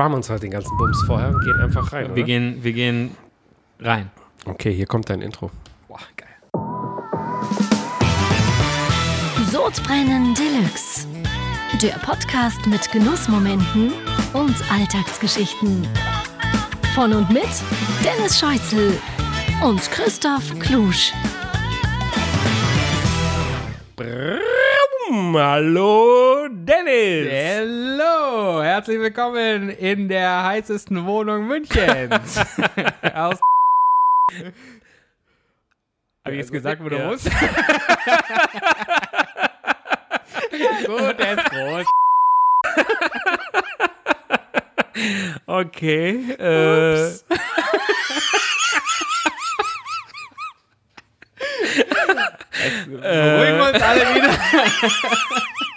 sparen wir uns heute den ganzen Bums vorher und gehen einfach rein. Wir oder? gehen, wir gehen rein. Okay, hier kommt dein Intro. Boah, geil. Sodbrennen Deluxe. Der Podcast mit Genussmomenten und Alltagsgeschichten. Von und mit Dennis Scheuzel und Christoph Klusch. Hallo, Dennis. Hallo, herzlich willkommen in der heißesten Wohnung Münchens. Aus Habe ich jetzt gesagt, wo du musst? Gut, der ist groß. Okay. Äh, Beruhigen wir uns alle wieder.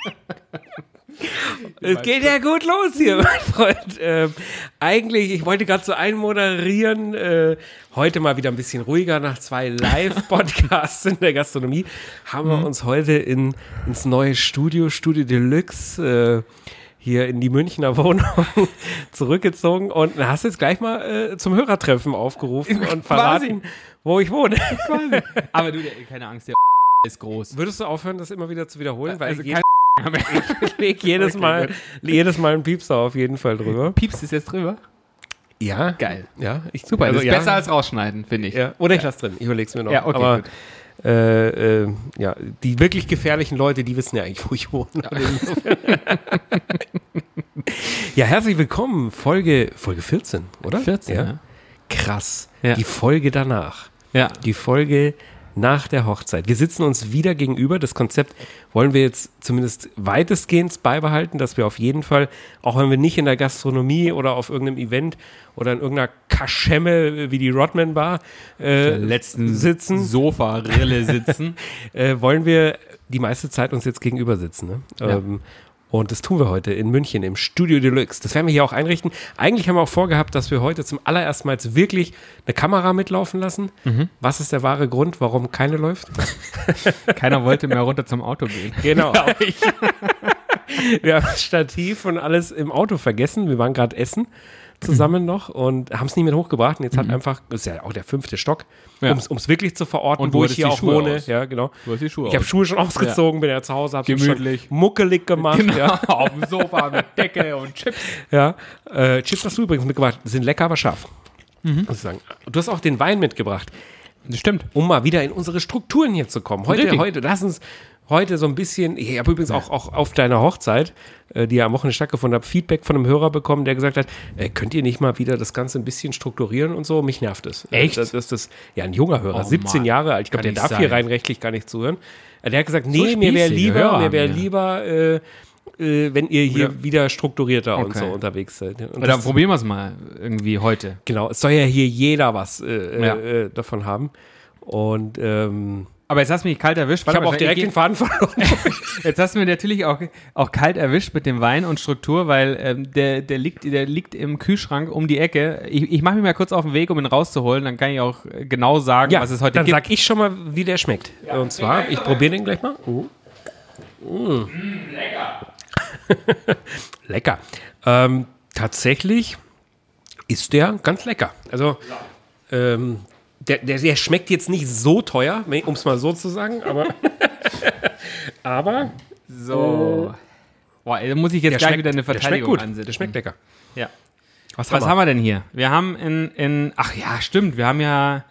es geht ja gut los hier, mein Freund. Ähm, eigentlich, ich wollte gerade so einmoderieren. Äh, heute mal wieder ein bisschen ruhiger nach zwei Live-Podcasts in der Gastronomie. Haben wir uns heute in, ins neue Studio, Studio Deluxe, äh, hier in die Münchner Wohnung zurückgezogen und hast jetzt gleich mal äh, zum Hörertreffen aufgerufen und verraten, wo ich wohne. Aber du, keine Angst, der ist groß. Würdest du aufhören, das immer wieder zu wiederholen? Weil Also kein ich leg jedes Okay, Mal, jedes Mal einen Piepser auf jeden Fall drüber. Pieps ist jetzt drüber. Ja. Geil. Ja, ich, Super, also das ist ja, besser als rausschneiden, finde ich. Ja. Oder ich lasse drin, ich überleg's mir noch. Ja, okay, Aber gut. äh, äh, ja, die wirklich gefährlichen Leute, die wissen ja eigentlich, wo ich wohne. Ja, herzlich willkommen. Folge, Folge 14, oder? 14, ja. ja. Krass. Ja. Die Folge danach. Ja. Die Folge nach der Hochzeit. Wir sitzen uns wieder gegenüber. Das Konzept wollen wir jetzt zumindest weitestgehend beibehalten, dass wir auf jeden Fall, auch wenn wir nicht in der Gastronomie oder auf irgendeinem Event oder in irgendeiner Kaschemme wie die Rodman Bar äh, letzten sitzen, Sofa-Rille sitzen. äh, wollen wir die meiste Zeit uns jetzt gegenüber sitzen. Ne? Ja. Ähm, und das tun wir heute in München im Studio Deluxe. Das werden wir hier auch einrichten. Eigentlich haben wir auch vorgehabt, dass wir heute zum allerersten Mal wirklich eine Kamera mitlaufen lassen. Mhm. Was ist der wahre Grund, warum keine läuft? Keiner wollte mehr runter zum Auto gehen. Genau. wir haben das Stativ und alles im Auto vergessen. Wir waren gerade essen zusammen noch und haben es nie mit hochgebracht. Und jetzt hat einfach, das ist ja auch der fünfte Stock, Mhm. Ja. um es wirklich zu verorten, Und wo ich hier auch Schuhe wohne. aus. Ja, genau. Du hast die Schuhe Ich habe. Schuhe schon ausgezogen, bin ja zu Hause, habe Gemütlich. schon muckelig gemacht. Genau, Ja, auf dem Sofa mit Decke und Chips. ja. Äh, Chips hast du übrigens mitgebracht. Sind lecker, aber scharf. Mhm. Muss ich sagen. Du hast auch den Wein mitgebracht, Das stimmt. um mal wieder in unsere Strukturen hier zu kommen. Heute, Richtig. heute, lass uns heute so ein bisschen, ich habe übrigens auch, auch auf deiner Hochzeit, äh, die ja am Wochenende stattgefunden hat, Feedback von einem Hörer bekommen, der gesagt hat, äh, könnt ihr nicht mal wieder das Ganze ein bisschen strukturieren und so? Mich nervt es. Äh, Echt? Das, das, das, ja, ein junger Hörer, Oh 17 Mann. Jahre alt. Ich glaube, der darf nicht hier sein. rein rechtlich gar nicht zuhören. Der hat gesagt, nee, mir wäre lieber, Hörer mir wäre lieber, äh, äh, wenn ihr hier Oder- wieder strukturierter und Okay. so unterwegs seid. Und Oder das- probieren wir es mal irgendwie heute. Genau, es soll ja hier jeder was äh, Ja. davon haben. Und ähm, Aber jetzt hast du mich kalt erwischt. ich Warte habe mal, auch direkt ich- den Faden verloren. Jetzt hast du mir natürlich auch, auch kalt erwischt mit dem Wein und Struktur, weil ähm, der, der, liegt, der liegt im Kühlschrank um die Ecke. Ich, ich mache mich mal kurz auf den Weg, um ihn rauszuholen. Dann kann ich auch äh, genau sagen, was es heute dann gibt. sag ich schon mal, wie der schmeckt. Und zwar, ich probiere den gleich mal. Oh. Mm. lecker. lecker. Ähm, tatsächlich ist der ganz lecker. Also, ähm, der, der, der schmeckt jetzt nicht so teuer, um es mal so zu sagen, aber, aber so. Boah, ey, da muss ich jetzt der gleich schmeckt, wieder eine der schmeckt Verteidigung gut. ansetzen. Der schmeckt lecker. Ja. Was, Was haben wir denn hier? Wir haben in, in ach ja, stimmt, wir haben ja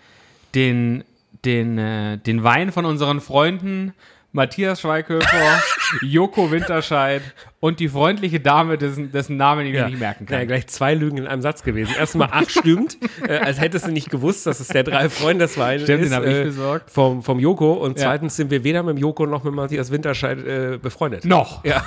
den, den, äh, den Wein von unseren Freunden Matthias Schweighöfer, Joko Winterscheid und die freundliche Dame, dessen, dessen Namen ich mir nicht merken Ja, kann. gleich zwei Lügen in einem Satz gewesen. Erstmal, ach, stimmt. äh, als hättest du nicht gewusst, dass es der drei Freundeswein Stimmt, ist. den hab ich äh, besorgt. Vom, vom Joko. Und Ja. zweitens sind wir weder mit dem Joko noch mit Matthias Winterscheid äh, befreundet. Noch. Ja.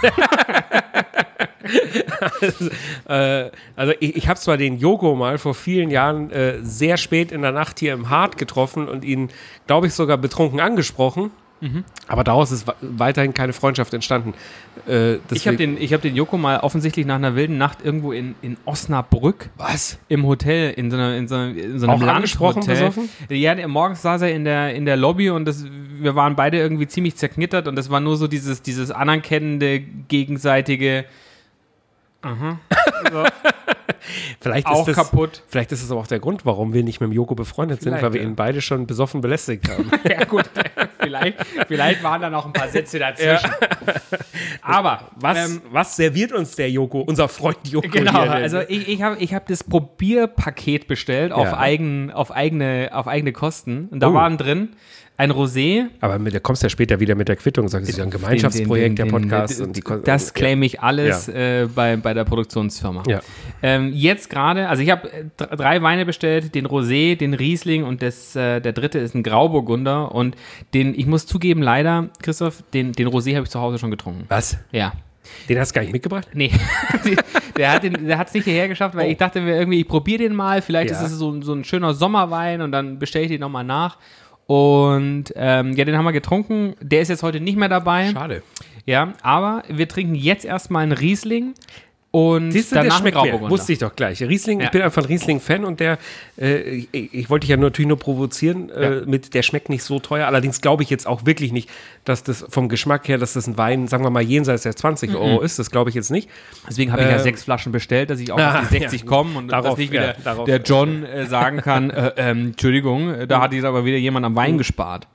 äh, also ich, ich habe zwar den Joko mal vor vielen Jahren äh, sehr spät in der Nacht hier im Hart getroffen und ihn, glaube ich, sogar betrunken angesprochen. Mhm. Aber daraus ist weiterhin keine Freundschaft entstanden. Äh, Ich habe den, ich hab den Joko mal offensichtlich nach einer wilden Nacht irgendwo in, in Osnabrück Was? im Hotel, in so, einer, in so, einer, in so einem besoffen? Ja, morgens saß er in der, in der Lobby und das, wir waren beide irgendwie ziemlich zerknittert und das war nur so dieses, dieses anerkennende, gegenseitige Aha. So. Vielleicht auch ist das, kaputt. Vielleicht ist es aber auch der Grund, warum wir nicht mit dem Joko befreundet sind, Vielleicht, weil wir ja. ihn beide schon besoffen belästigt haben. Ja, gut. vielleicht, vielleicht waren da noch ein paar Sätze dazwischen. Aber, Was, ähm, was serviert uns der Joko, unser Freund Joko? Genau, also ich, ich habe ich hab das Probierpaket bestellt auf, Ja. eigen, auf, eigene, auf eigene Kosten. Und da Oh. waren drin ein Rosé. aber mit, da kommst du ja später wieder mit der Quittung, sagst du, es ist ja ein Gemeinschaftsprojekt, Den- den- der den- Podcast. den- und die, das claim ich alles Ja. äh, bei, bei der Produktionsfirma. Ja. Ähm, jetzt gerade, also ich habe äh, dr- drei Weine bestellt, den Rosé, den Riesling und das, äh, der dritte ist ein Grauburgunder. Und den, ich muss zugeben, leider, Christoph, den, den Rosé habe ich zu Hause schon getrunken. Was? Ja. Den hast du gar nicht mitgebracht? Nee, der hat den- der hat es nicht hierher geschafft, weil ich dachte mir irgendwie, ich probiere den mal. Vielleicht Ja. ist es so, so ein schöner Sommerwein und dann bestelle ich den nochmal nach. Und ähm, ja, den haben wir getrunken. Der ist jetzt heute nicht mehr dabei. Schade. Ja, aber wir trinken jetzt erstmal einen Riesling und Siehst du, der danach einen schmeckt mir. Wusste ich doch gleich. Riesling, Ja. ich bin einfach ein Riesling-Fan und der, äh, ich, ich wollte dich ja natürlich nur provozieren, äh, Ja. mit, der schmeckt nicht so teuer. Allerdings glaube ich jetzt auch wirklich nicht, dass das vom Geschmack her, dass das ein Wein, sagen wir mal, jenseits der 20 Euro ist. Das glaube ich jetzt nicht. Deswegen habe ich ja Äh, sechs Flaschen bestellt, dass ich auch Ah, auf die 60 ja. komme und Darauf, dass nicht wieder ja, darauf. der John äh, sagen kann, äh, ähm, Entschuldigung, äh, da hat jetzt aber wieder jemand am Wein gespart.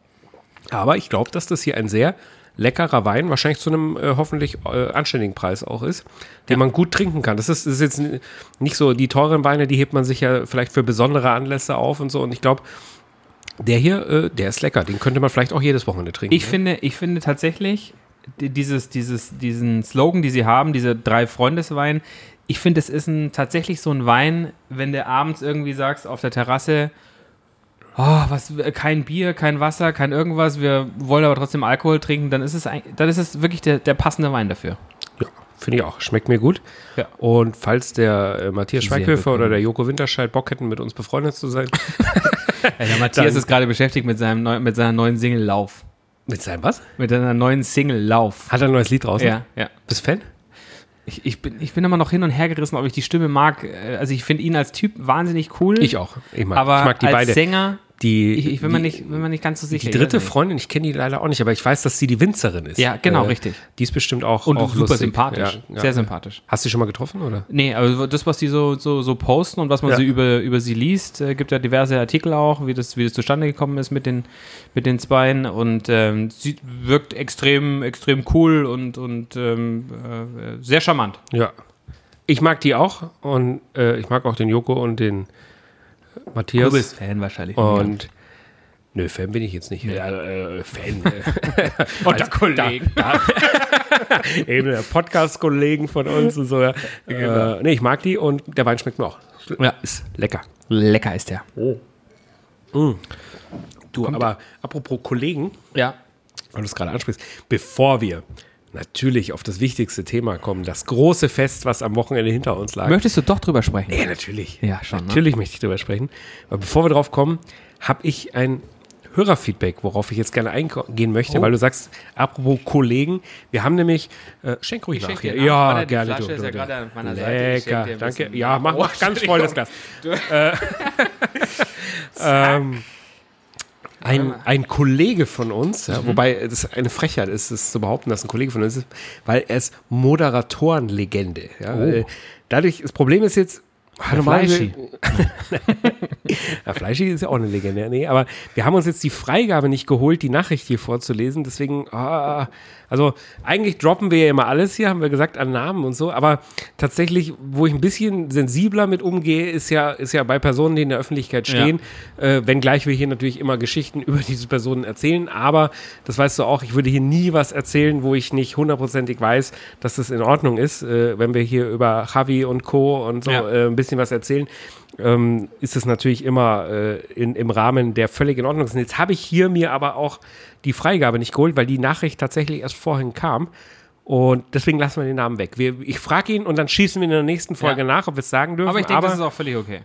Aber ich glaube, dass das hier ein sehr leckerer Wein, wahrscheinlich zu einem äh, hoffentlich äh, anständigen Preis auch ist, den man gut trinken kann. Das ist, das ist jetzt nicht so, die teuren Weine, die hebt man sich ja vielleicht für besondere Anlässe auf und so. Und ich glaube, der hier, äh, der ist lecker. Den könnte man vielleicht auch jedes Wochenende trinken. Ich ne? finde, ich finde tatsächlich die- dieses, dieses, diesen Slogan, die sie haben, diese drei Freundeswein, ich finde, es ist ein, tatsächlich so ein Wein, wenn du abends irgendwie sagst auf der Terrasse, oh, was, kein Bier, kein Wasser, kein irgendwas, wir wollen aber trotzdem Alkohol trinken, dann ist es, dann ist es wirklich der, der passende Wein dafür. Ja, finde ich auch. Schmeckt mir gut. Ja. Und falls der äh, Matthias Schweighöfer oder der Joko Winterscheid Bock hätten, mit uns befreundet zu sein. der Matthias Dann- ist gerade beschäftigt mit, seinem neu, mit seiner neuen Single Lauf. mit seinem was? Mit seiner neuen Single Lauf. Hat er ein neues Lied draußen? Ja, ja. Bist du Fan? Ich, ich, bin, ich bin immer noch hin und her gerissen, ob ich die Stimme mag. Äh, Also ich finde ihn als Typ wahnsinnig cool. Ich auch. Ich mag, aber ich mag die als beide. Sänger, Die, ich, ich bin, mir nicht, bin mir nicht ganz so sicher. Die dritte weiß nicht. Freundin, ich kenne die leider auch nicht, aber ich weiß, dass sie die Winzerin ist. Äh, Ja, genau, richtig. Die ist bestimmt auch, Und auch super lustig. sympathisch. Ja, ja. Sehr sympathisch. Hast du sie schon mal getroffen, oder? Nee, aber das, was die so, so, so posten und was man Ja. so über, über sie liest, äh, gibt ja diverse Artikel auch, wie das, wie das zustande gekommen ist mit den, mit den Zweien. Und ähm, sie wirkt extrem, extrem cool und, und ähm, äh, sehr charmant. Ja. Ich mag die auch und äh, ich mag auch den Joko und den Matthias. Fan wahrscheinlich. Und nö, Fan bin ich jetzt nicht. Ja, äh, Fan. äh, Unter Kollegen. Eben der Podcast-Kollegen von uns und so. Ja. Äh, nee, ich mag die und der Wein schmeckt mir auch. Ja. Ist lecker. Lecker ist der. Du, aber apropos Kollegen, Ja. weil du es gerade ansprichst, bevor wir natürlich auf das wichtigste Thema kommen, das große Fest, was am Wochenende hinter uns lag. Möchtest du doch drüber sprechen? ja, natürlich. Ja, schon, ne? Natürlich möchte ich drüber sprechen. Aber bevor wir drauf kommen, habe ich ein Hörerfeedback, worauf ich jetzt gerne eingehen möchte, Oh. weil du sagst, apropos Kollegen, wir haben nämlich, äh, schenk ruhig Ich nach hier. Ja, die gerne. Du, du, ja du. Lecker, danke. Ja, mach, Oh, mach ganz voll das Glas. Äh, ähm, ein, ein Kollege von uns, Mhm. ja, wobei es eine Frechheit ist, es zu behaupten, dass ein Kollege von uns ist, weil er ist Moderatorenlegende. Ja, äh, Dadurch, das Problem ist jetzt, ah, normalerweise-. ja, Fleischi ist ja auch eine Legende. Nee, aber wir haben uns jetzt die Freigabe nicht geholt, die Nachricht hier vorzulesen. Deswegen, ah, also eigentlich droppen wir ja immer alles hier, haben wir gesagt, an Namen und so. Aber tatsächlich, wo ich ein bisschen sensibler mit umgehe, ist ja, ist ja bei Personen, die in der Öffentlichkeit stehen. Äh, wenngleich wir hier natürlich immer Geschichten über diese Personen erzählen. Aber das weißt du auch, ich würde hier nie was erzählen, wo ich nicht hundertprozentig weiß, dass das in Ordnung ist. Äh, wenn wir hier über Javi und Co. und so Ja. äh, ein bisschen was erzählen, ähm, ist es natürlich immer äh, in, im Rahmen, der völlig in Ordnung ist. Und jetzt habe ich hier mir aber auch die Freigabe nicht geholt, weil die Nachricht tatsächlich erst vorhin kam. Und deswegen lassen wir den Namen weg. Wir, ich frage ihn und dann schießen wir in der nächsten Folge Ja. nach, ob wir es sagen dürfen. Aber ich denke, aber, das ist auch völlig okay.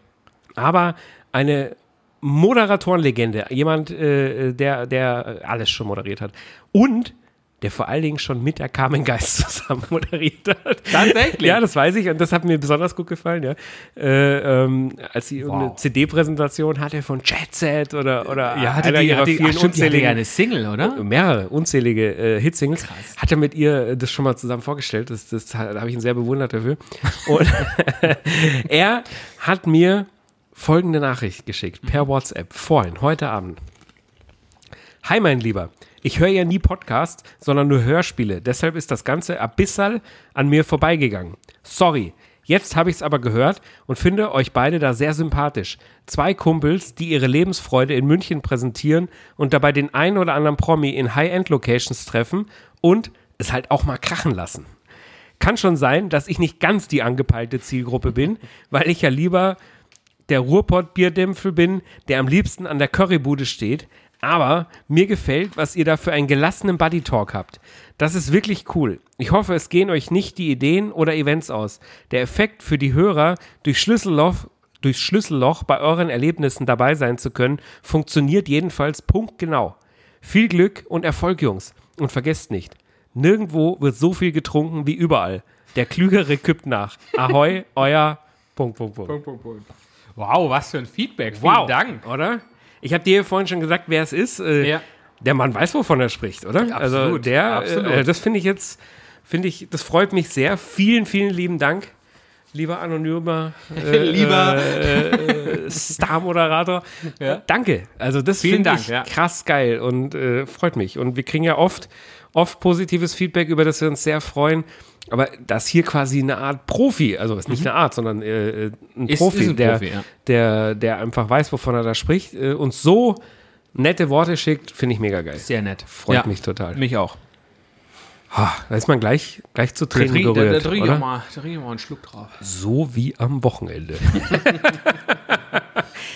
aber eine Moderatorenlegende, jemand, äh, der, der alles schon moderiert hat. Und der vor allen Dingen schon mit der Carmen Geist zusammen moderiert hat. Tatsächlich? Ja, das weiß ich und das hat mir besonders gut gefallen, ja. Äh, ähm, als sie irgendeine Wow. CD-Präsentation hatte von Jet Set oder, oder Ja, hatte einer die, ihrer hatte, vielen ach, stimmt, unzähligen eine Single, oder? mehrere unzählige äh, Hitsingles. Hat er mit ihr äh, das schon mal zusammen vorgestellt. Das, das, da habe ich ihn sehr bewundert dafür. Und er hat mir folgende Nachricht geschickt per WhatsApp vorhin, heute Abend. Hi, mein Lieber. Ich höre ja nie Podcasts, sondern nur Hörspiele. Deshalb ist das Ganze abyssal an mir vorbeigegangen. Sorry. Jetzt habe ich es aber gehört und finde euch beide da sehr sympathisch. Zwei Kumpels, die ihre Lebensfreude in München präsentieren und dabei den einen oder anderen Promi in High-End-Locations treffen und es halt auch mal krachen lassen. Kann schon sein, dass ich nicht ganz die angepeilte Zielgruppe bin, weil ich ja lieber der Ruhrpott-Bierdämpfel bin, der am liebsten an der Currybude steht. Aber mir gefällt, was ihr da für einen gelassenen Buddy-Talk habt. Das ist wirklich cool. Ich hoffe, es gehen euch nicht die Ideen oder Events aus. Der Effekt für die Hörer, durch Schlüsselloch, durch Schlüsselloch bei euren Erlebnissen dabei sein zu können, funktioniert jedenfalls punktgenau. Viel Glück und Erfolg, Jungs. Und vergesst nicht, nirgendwo wird so viel getrunken wie überall. Der Klügere kippt nach. Ahoi, euer Punkt, Punkt, Punkt. Wow, was für ein Feedback. Vielen Wow, Dank. oder? Ich habe dir vorhin schon gesagt, wer es ist. Äh, Ja. Der Mann weiß, wovon er spricht, oder? also absolut, der, absolut. Äh, das finde ich jetzt, finde ich, das freut mich sehr. Vielen, vielen lieben Dank, lieber anonymer, äh, Lieber. äh, Star-Moderator. Ja. Danke. Also das finde Dank, ich ja. krass geil und äh, freut mich. Und wir kriegen ja oft, oft positives Feedback, über das wir uns sehr freuen. Aber das hier quasi eine Art Profi, also ist nicht eine Art, sondern äh, ein Mhm. Ist- Profi, ist ein der, Profi, ja. der, der einfach weiß, wovon er da spricht, äh, uns so nette Worte schickt, finde ich mega geil. Sehr nett. Freut mich total. Mich auch. Ha, da ist man gleich, gleich zu Tränen da, da, da gerührt, trinke ich mal, da trinke ich mal einen Schluck drauf. So wie am Wochenende.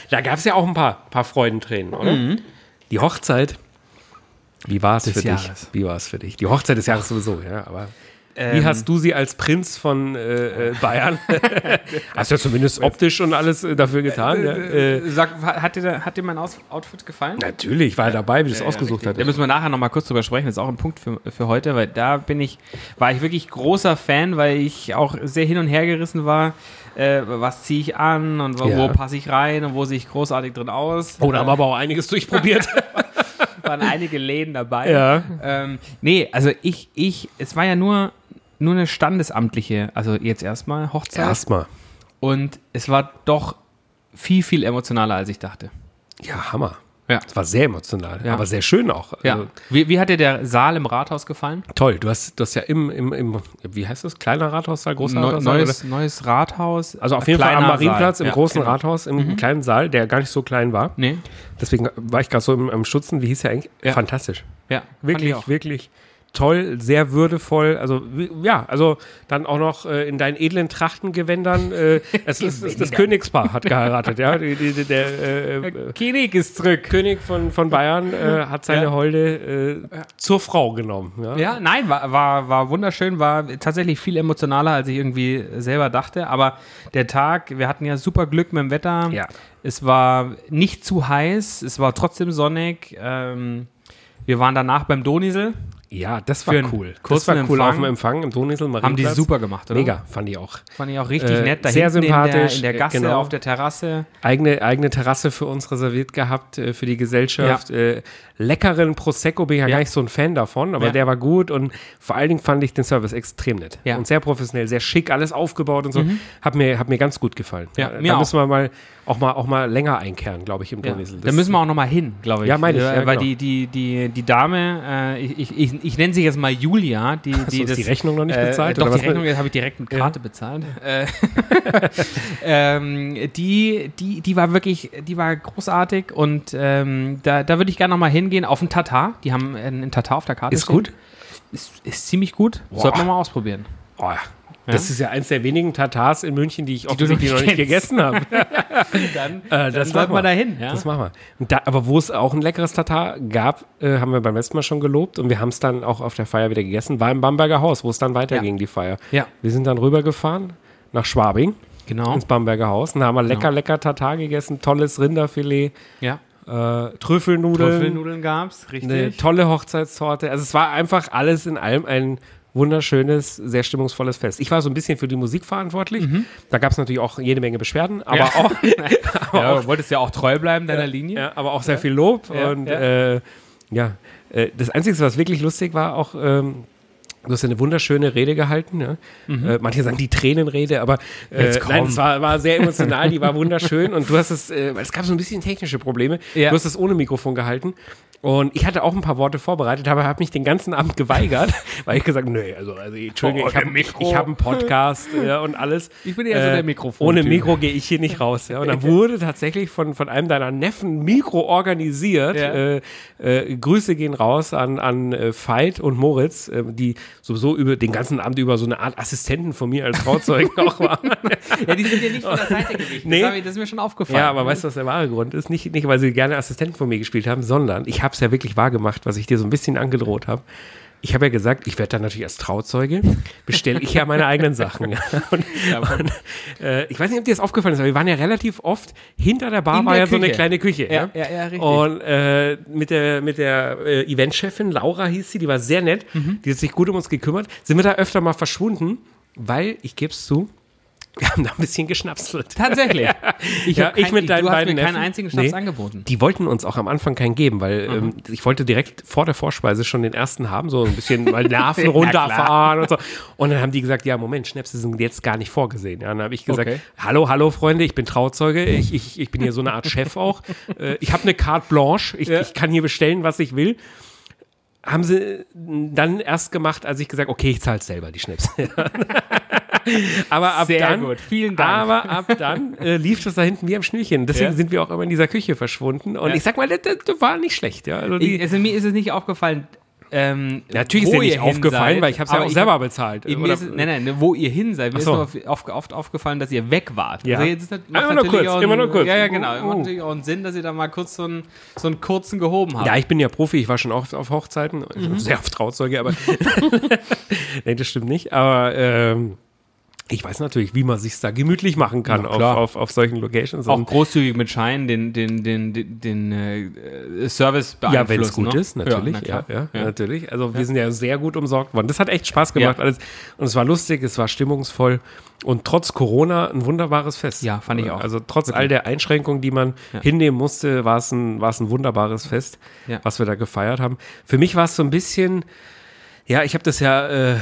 da gab es ja auch ein paar, paar Freudentränen, oder? Die Hochzeit. Wie war es für dich? Jahres. Wie war es für dich? Die Hochzeit des Jahres sowieso, ja, aber wie Ähm, hast du sie als Prinz von äh, äh, Bayern? hast du ja zumindest optisch und alles äh, dafür getan. ja? Äh, Sag, hat dir, hat dir mein Aus Outfit gefallen? natürlich, war er dabei, wie du es ausgesucht Da hattest. müssen wir nachher noch mal kurz drüber sprechen. Das ist auch ein Punkt für, für heute, weil da bin ich, war ich wirklich großer Fan, weil ich auch sehr hin und her gerissen war. Äh, was ziehe ich an und wo, Ja. wo passe ich rein und wo sehe ich großartig drin aus? Oh, da haben wir aber auch einiges durchprobiert. Waren einige Läden dabei. Ja. Ähm, nee, also ich, ich, es war ja nur, nur eine standesamtliche, also jetzt erstmal Hochzeit. Erstmal. Und es war doch viel, viel emotionaler, als ich dachte. Ja, Hammer. Ja. Es war sehr emotional, Ja. aber sehr schön auch. Ja. Also, Wie, wie hat dir der Saal im Rathaus gefallen? toll. Du hast, du hast ja im, im, im, wie heißt das? Kleiner Rathaussaal, großer Neu, neues, neues Rathaus. Also auf jeden Fall am Marienplatz, Saal. im Ja, großen genau. Rathaus, im kleinen Saal, der gar nicht so klein war. Nee, Deswegen war ich gerade so im, im Stutzen. Wie hieß der eigentlich? Fantastisch. ja, Wirklich, wirklich toll, sehr würdevoll. Also ja, also dann auch noch äh, in deinen edlen Trachtengewändern. Äh, es ist, es, das Königspaar hat geheiratet, ja. Die, die, der äh, äh, König ist zurück. König von, von Bayern äh, hat seine Ja. Holde äh, zur Frau genommen. Ja. Ja, nein, war, war, war wunderschön, war tatsächlich viel emotionaler, als ich irgendwie selber dachte. Aber der Tag, wir hatten ja super Glück mit dem Wetter. Ja. Es war nicht zu heiß, es war trotzdem sonnig. Ähm, wir waren danach beim Donisel. Ja, das war cool. Das war cool Empfang. auf dem Empfang im Donisel Haben die super gemacht, oder? Mega, fand ich auch. Fand ich auch richtig Äh, nett. Da sehr sympathisch, In der, in der Gasse, genau. auf der Terrasse. Eigene, eigene Terrasse für uns reserviert gehabt, äh, für die Gesellschaft. Äh, leckeren Prosecco bin ich ja, Ja. gar nicht so ein Fan davon, aber Ja. der war gut und vor allen Dingen fand ich den Service extrem nett. Ja. Mhm. Und sehr professionell, sehr schick, alles aufgebaut und so. Hat, mir, hat mir ganz gut gefallen. Ja, Äh, mir da auch. müssen wir mal auch, mal auch mal länger einkehren, glaube ich, im Ja. Da müssen wir auch noch mal hin, glaube ich. Ja, meine ich, ja, Weil genau. die, die, die, die Dame, äh, ich, ich, ich, ich nenne sie jetzt mal Julia, die, die uns das, die Rechnung noch nicht bezahlt? Äh, doch, die? Rechnung habe ich direkt mit Karte bezahlt. Äh, ähm, die, die, die war wirklich, die war großartig und ähm, da, da würde ich gerne noch mal hingehen auf den Tatar. Die haben einen Tatar auf der Karte. Ist stehen. gut? Ist, ist ziemlich gut. Boah. Sollte man mal ausprobieren. Das ist ja eins der wenigen Tatars in München, die ich noch offensichtlich noch nicht gegessen habe. Dann, Äh, das machen wir da hin. Ja? Das machen wir. Da, aber wo es auch ein leckeres Tatar gab, äh, haben wir beim letzten Mal schon gelobt und wir haben es dann auch auf der Feier wieder gegessen, war im Bamberger Haus, wo es dann weiterging, die Feier. Ja. Wir sind dann rübergefahren nach Schwabing Genau. ins Bamberger Haus und da haben wir lecker, lecker Tatar gegessen, tolles Rinderfilet, Ja. äh, Trüffelnudeln, Trüffelnudeln gab es, richtig. eine tolle Hochzeitstorte. Also es war einfach alles in allem ein wunderschönes, sehr stimmungsvolles Fest. Ich war so ein bisschen für die Musik verantwortlich. Da gab es natürlich auch jede Menge Beschwerden, aber Ja. auch ja, du wolltest ja auch treu bleiben deiner Linie. Ja, aber auch sehr viel Lob. Und ja. Äh, ja, äh, das Einzige, was wirklich lustig war, auch ähm, Du hast eine wunderschöne Rede gehalten. Ja? Äh, manche sagen die Tränenrede, aber äh, nein, es war, war sehr emotional, die war wunderschön. Und du hast es, äh, weil es gab so ein bisschen technische Probleme. Ja. Du hast es ohne Mikrofon gehalten. Und ich hatte auch ein paar Worte vorbereitet, aber habe mich den ganzen Abend geweigert, weil ich gesagt, nee, also, also Entschuldigung, Oh, ich habe Mikro. ich hab einen Podcast äh, und alles. Ich bin eher so der Mikrofon-Typ. Ohne Mikro gehe ich hier nicht raus. Ja? Und dann wurde tatsächlich von, von einem deiner Neffen Mikro organisiert. Ja. Äh, äh, Grüße gehen raus an, an äh, Veit und Moritz, äh, die sowieso über den ganzen Abend über so eine Art Assistenten von mir als Trauzeugen auch waren. Ja, die sind ja nicht von der Seite gewichen. Nee. Das, ich, das ist mir schon aufgefallen. Ja, aber weißt du, was der wahre Grund ist? Nicht, nicht weil sie gerne Assistenten von mir gespielt haben, sondern ich habe es ja wirklich wahr gemacht, was ich dir so ein bisschen angedroht habe. Ich habe ja gesagt, ich werde dann natürlich als Trauzeuge, bestelle ich ja meine eigenen Sachen. und, und, äh, ich weiß nicht, ob dir das aufgefallen ist, aber wir waren ja relativ oft, hinter der Bar In war der ja so eine Küche. kleine Küche. Ja, ja, ja, richtig. Und äh, mit der, mit der äh, Eventchefin, Laura hieß sie, die war sehr nett, Mhm. die hat sich gut um uns gekümmert, sind wir da öfter mal verschwunden, weil, ich gebe es zu, wir haben da ein bisschen geschnapselt. Tatsächlich. Ich, Ja, kein, ich mit deinen du hast beiden mir keinen einzigen Schnaps Nee. angeboten. Die wollten uns auch am Anfang keinen geben, weil Mhm. ähm, ich wollte direkt vor der Vorspeise schon den ersten haben, so ein bisschen mal Nerven runterfahren und so. Und dann haben die gesagt, ja, Moment, Schnäpse sind jetzt gar nicht vorgesehen. Ja, dann habe ich gesagt, Okay. hallo, hallo Freunde, ich bin Trauzeuge, ich, ich, ich bin hier so eine Art Chef auch. Äh, ich habe eine Carte Blanche, ich, Ja. ich kann hier bestellen, was ich will. Haben sie dann erst gemacht, als ich gesagt, okay, ich zahle selber die Schnäpse. Aber ab Sehr dann, gut, vielen Dank. aber ab dann äh, lief das da hinten wie am Schnürchen. Deswegen Ja. sind wir auch immer in dieser Küche verschwunden. Und Ja. ich sag mal, das, das war nicht schlecht. Ja. Also die, Ich, also mir ist es nicht aufgefallen. Ähm, natürlich ist dir nicht aufgefallen, seid, weil ich habe es ja auch selber bezahlt. Mir Oder- ist, nein, nein, wo ihr hin seid. Mir Ach ist so. nur auf, oft aufgefallen, dass ihr weg wart. Ja. Also jetzt ist das, Immer nur kurz, auch immer einen- nur kurz. Ja, ja, genau. Uh, uh. Macht natürlich auch einen Sinn, dass ihr da mal kurz so einen, so einen kurzen gehoben habt. ja, ich bin ja Profi, ich war schon oft auf Hochzeiten, Mhm. sehr oft Trauzeuge, aber nee, das stimmt nicht. Aber ähm, ich weiß natürlich, wie man sich da gemütlich machen kann Ja, auf, auf, auf solchen Locations. auch Und- großzügig mit Schein den, den, den, den, den äh, Service Ja, beeinflussen. wenn es gut ne? ist, natürlich. Ja, Ja, ja, natürlich. Also wir sind ja sehr gut umsorgt worden. Das hat echt Spaß gemacht Ja. alles. Und es war lustig, es war stimmungsvoll. Und trotz Corona ein wunderbares Fest. Ja, fand ich auch. Also trotz all der Einschränkungen, die man Ja. hinnehmen musste, war es ein, war es ein wunderbares Fest, Ja. was wir da gefeiert haben. Für mich war es so ein bisschen. Ja, ich habe das ja, äh,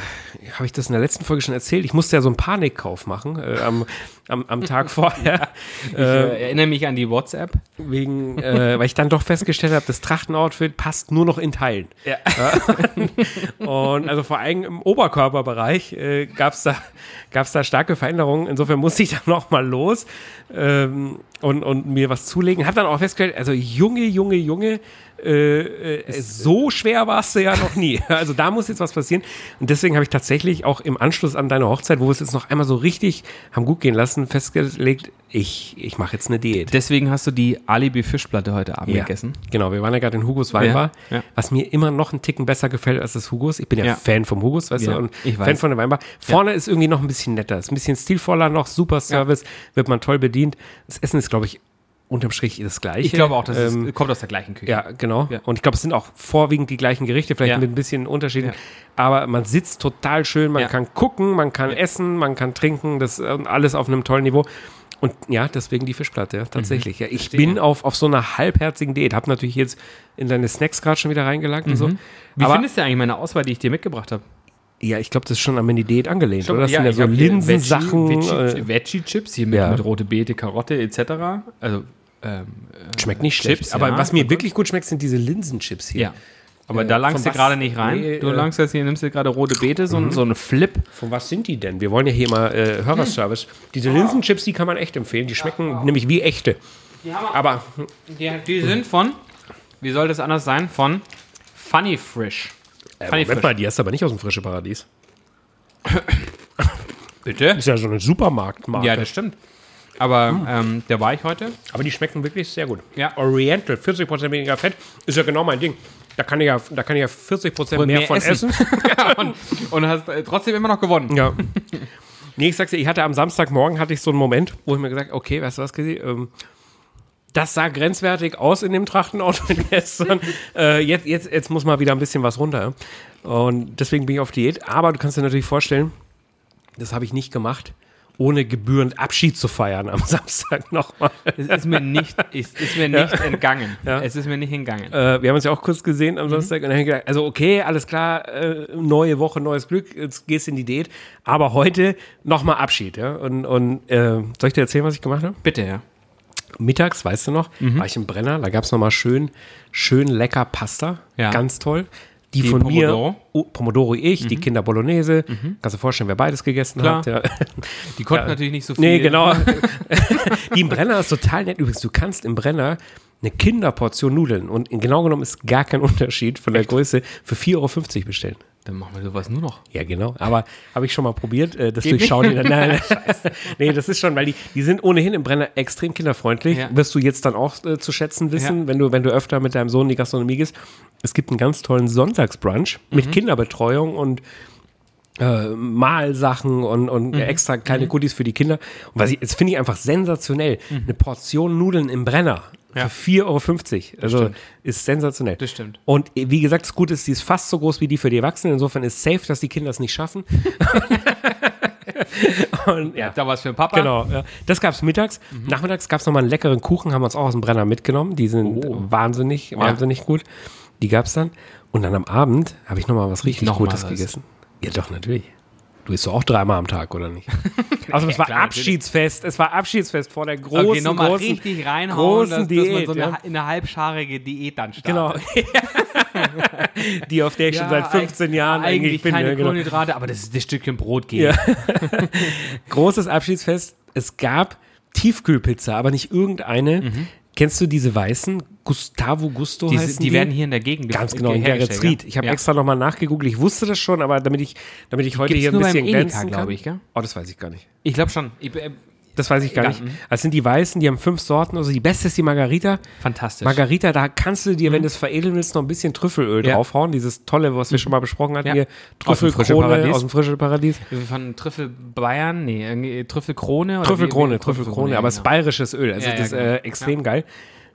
habe ich das in der letzten Folge schon erzählt. Ich musste ja so einen Panikkauf machen äh, am, am, am Tag vorher. Ich äh, erinnere mich an die WhatsApp. Wegen, äh, weil ich dann doch festgestellt habe, das Trachtenoutfit passt nur noch in Teilen. Ja. Und also vor allem im Oberkörperbereich äh, gab es da, gab's da starke Veränderungen. Insofern musste ich dann noch mal los ähm, und, und mir was zulegen. Hab dann auch festgestellt, also Junge, Junge, Junge, äh, äh, so schwer warst du ja noch nie. Also da muss jetzt was passieren. Und deswegen habe ich tatsächlich auch im Anschluss an deine Hochzeit, wo wir es jetzt noch einmal so richtig haben gut gehen lassen, festgelegt, ich, ich mache jetzt eine Diät. Deswegen hast du die Alibi-Fischplatte heute Abend Ja, gegessen. Genau, wir waren ja gerade in Hugos Weinbar, Ja, ja. was mir immer noch einen Ticken besser gefällt als das Hugos. Ich bin ja. Fan vom Hugos, weißt du, und weiß. Fan von der Weinbar. Vorne ist irgendwie noch ein bisschen netter, ist ein bisschen stilvoller noch, super Service, wird man toll bedient. Das Essen ist, glaube ich, unterm Strich das gleiche. Ich glaube auch, das Ähm, ist, kommt aus der gleichen Küche. ja, genau. Ja. Und ich glaube, es sind auch vorwiegend die gleichen Gerichte, vielleicht Ja. mit ein bisschen Unterschieden. Ja. Aber man sitzt total schön, man Ja. kann gucken, man kann essen, man kann trinken, das äh, alles auf einem tollen Niveau. Und ja, deswegen die Fischplatte, ja, tatsächlich. Ja, ich Verstehe. bin auf, auf so einer halbherzigen Diät. Hab natürlich jetzt in deine Snacks gerade schon wieder reingelangt und so. Wie Aber findest du eigentlich meine Auswahl, die ich dir mitgebracht habe? ja, ich glaube, das ist schon an die Diät angelehnt, oder? Das sind ja so Linsensachen. Veggie- äh, Veggie- Veggie-Chips hier mit, Ja. mit rote Beete, Karotte etc. Also ähm, schmeckt nicht schlecht. Chips, aber ja. was mir wirklich gut schmeckt, sind diese Linsenchips hier. ja. Aber Äh, da langst du gerade nicht rein. Nee, du äh, langst jetzt hier, nimmst dir gerade rote Beete, so, ein- so eine Flip. Von was sind die denn? Wir wollen ja hier mal äh, Hörerservice. Diese Linsenchips, die kann man echt empfehlen. Die schmecken nämlich wie echte. Aber Die, die sind von, wie soll das anders sein, von Funny Frisch. äh, Funny Moment mal, die hast du aber nicht aus dem frischen Paradies. Bitte? Ist ja so eine Supermarktmarke. Ja, das stimmt. Aber ähm, da war ich heute. aber die schmecken wirklich sehr gut. Ja. Oriental, 40% weniger Fett, ist ja genau mein Ding. Da kann ich ja, da kann ich ja 40% mehr, mehr von essen. essen. und, und hast äh, trotzdem immer noch gewonnen. Ja. Nee, ich sag's dir, ich hatte am Samstagmorgen hatte ich so einen Moment, wo ich mir gesagt okay, weißt du was, Chrissy, ähm, das sah grenzwertig aus in dem Trachtenoutfit gestern. äh, jetzt, jetzt, jetzt muss mal wieder ein bisschen was runter. Und deswegen bin ich auf Diät. Aber du kannst dir natürlich vorstellen, das habe ich nicht gemacht, ohne gebührend Abschied zu feiern am Samstag nochmal. Es ist mir nicht, ist, ist mir nicht entgangen. Ja. Es ist mir nicht entgangen. Äh, wir haben uns ja auch kurz gesehen Mhm. am Samstag und dann haben wir gedacht, also okay, alles klar, äh, neue Woche, neues Glück, jetzt gehst du in die Diät, aber heute nochmal Abschied, ja. Und, und äh, soll ich dir erzählen, was ich gemacht habe? Bitte, ja. Mittags, weißt du noch, Mhm. war ich im Brenner, da gab es nochmal schön, schön lecker Pasta, Ja. ganz toll. Die, Die von Pomodoro? Mhm. mir, oh, Pomodoro ich, die Kinder Bolognese, kannst du dir vorstellen, wer beides gegessen Klar. hat. Ja. Die konnten Ja. natürlich nicht so viel. Nee, genau. die im Brenner ist total nett. Übrigens, du kannst im Brenner eine Kinderportion Nudeln und genau genommen ist gar kein Unterschied von der Größe für 4,50 Euro bestellen. Dann machen wir sowas nur noch. Ja, genau. Aber habe ich schon mal probiert. Äh, das Geht? Durchschauen. Nein, nein, nein. nee, das ist schon, weil die, die sind ohnehin im Brenner extrem kinderfreundlich. Ja. Wirst du jetzt dann auch äh, zu schätzen wissen, Ja. wenn, du, wenn du öfter mit deinem Sohn in die Gastronomie gehst. Es gibt einen ganz tollen Sonntagsbrunch Mhm. mit Kinderbetreuung und äh, Malsachen und, und Mhm. extra kleine Goodies für die Kinder. Und was ich, das finde ich einfach sensationell. Eine Portion Nudeln im Brenner Mhm. Ja. für 4,50 Euro. Also ist sensationell. Das stimmt. Und wie gesagt, das Gute ist, die ist fast so groß wie die für die Erwachsenen. Insofern ist safe, dass die Kinder es nicht schaffen. und ja. Da war es für den Papa. Genau, ja. das gab es mittags. Nachmittags gab es nochmal einen leckeren Kuchen, haben wir uns auch aus dem Brenner mitgenommen. Die sind Oh. wahnsinnig, wahnsinnig gut. Die gab es dann. Und dann am Abend habe ich nochmal was richtig Noch Gutes was. gegessen. Ja, doch, natürlich. Du isst doch auch dreimal am Tag, oder nicht? Also es war klar, natürlich. Abschiedsfest. Es war Abschiedsfest vor der großen, Okay, nochmal großen, richtig reinhauen, großen dass, dass man Diät. so eine, ja. eine halbscharige Diät dann Genau. startet. Die, auf der ich schon seit 15 Jahren eigentlich, eigentlich bin. keine ja, genau. Kohlenhydrate, aber das ist das Stückchen Brot geht. Ja. Großes Abschiedsfest. Es gab Tiefkühlpizza, aber nicht irgendeine. Kennst du diese weißen? Gustavo Gusto Mhm. Die, heißen die werden hier in der Gegend Ganz ge- genau, in Geretsried. Ich habe Ja. extra nochmal nachgegoogelt. Ich wusste das schon, aber damit ich, damit ich heute hier ein bisschen Edeka, glänzen glaub kann. ich, gell? Oh, das weiß ich gar nicht. Ich glaube schon. Ich, äh, Das weiß ich gar nicht. mhm. Das sind die weißen, die haben fünf Sorten. Also die beste ist die Margarita. fantastisch. Margarita, da kannst du dir, wenn du es veredeln willst, noch ein bisschen Trüffelöl Ja. draufhauen. Dieses tolle, was wir schon mal besprochen hatten Ja. hier. Trüffelkrone aus dem frischen Paradies. Von Trüffel Bayern? Nee, Trüffelkrone? Trüffelkrone, Trüffelkrone, aber es ist genau. bayerisches Öl. Also Ja, ja, das ist genau. äh, extrem geil.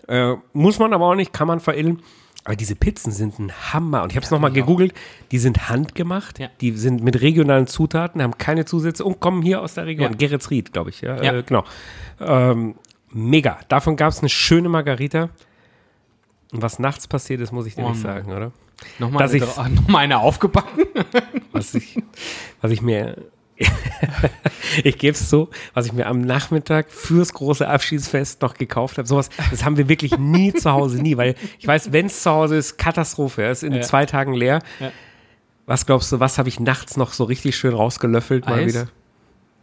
Äh, muss man aber auch nicht, kann man veredeln. Aber diese Pizzen sind ein Hammer. Und ich habe es nochmal gegoogelt. Die sind handgemacht. Ja. Die sind mit regionalen Zutaten, haben keine Zusätze und kommen hier aus der Region. Ja. Geretsried, glaube ich. Ja, Ja. Äh, genau. Ähm, mega. Davon gab es eine schöne Margarita. Und was nachts passiert ist, muss ich dir Oh nicht sagen, oder? Nochmal eine, noch eine aufgebacken? was ich, was ich mir, ich gebe es so, was ich mir am Nachmittag fürs große Abschiedsfest noch gekauft habe. Sowas, das haben wir wirklich nie zu Hause, nie, weil ich weiß, wenn es zu Hause ist, Katastrophe, es ist in Ja. zwei Tagen leer. Ja. Was glaubst du, was habe ich nachts noch so richtig schön rausgelöffelt mal Eis? wieder?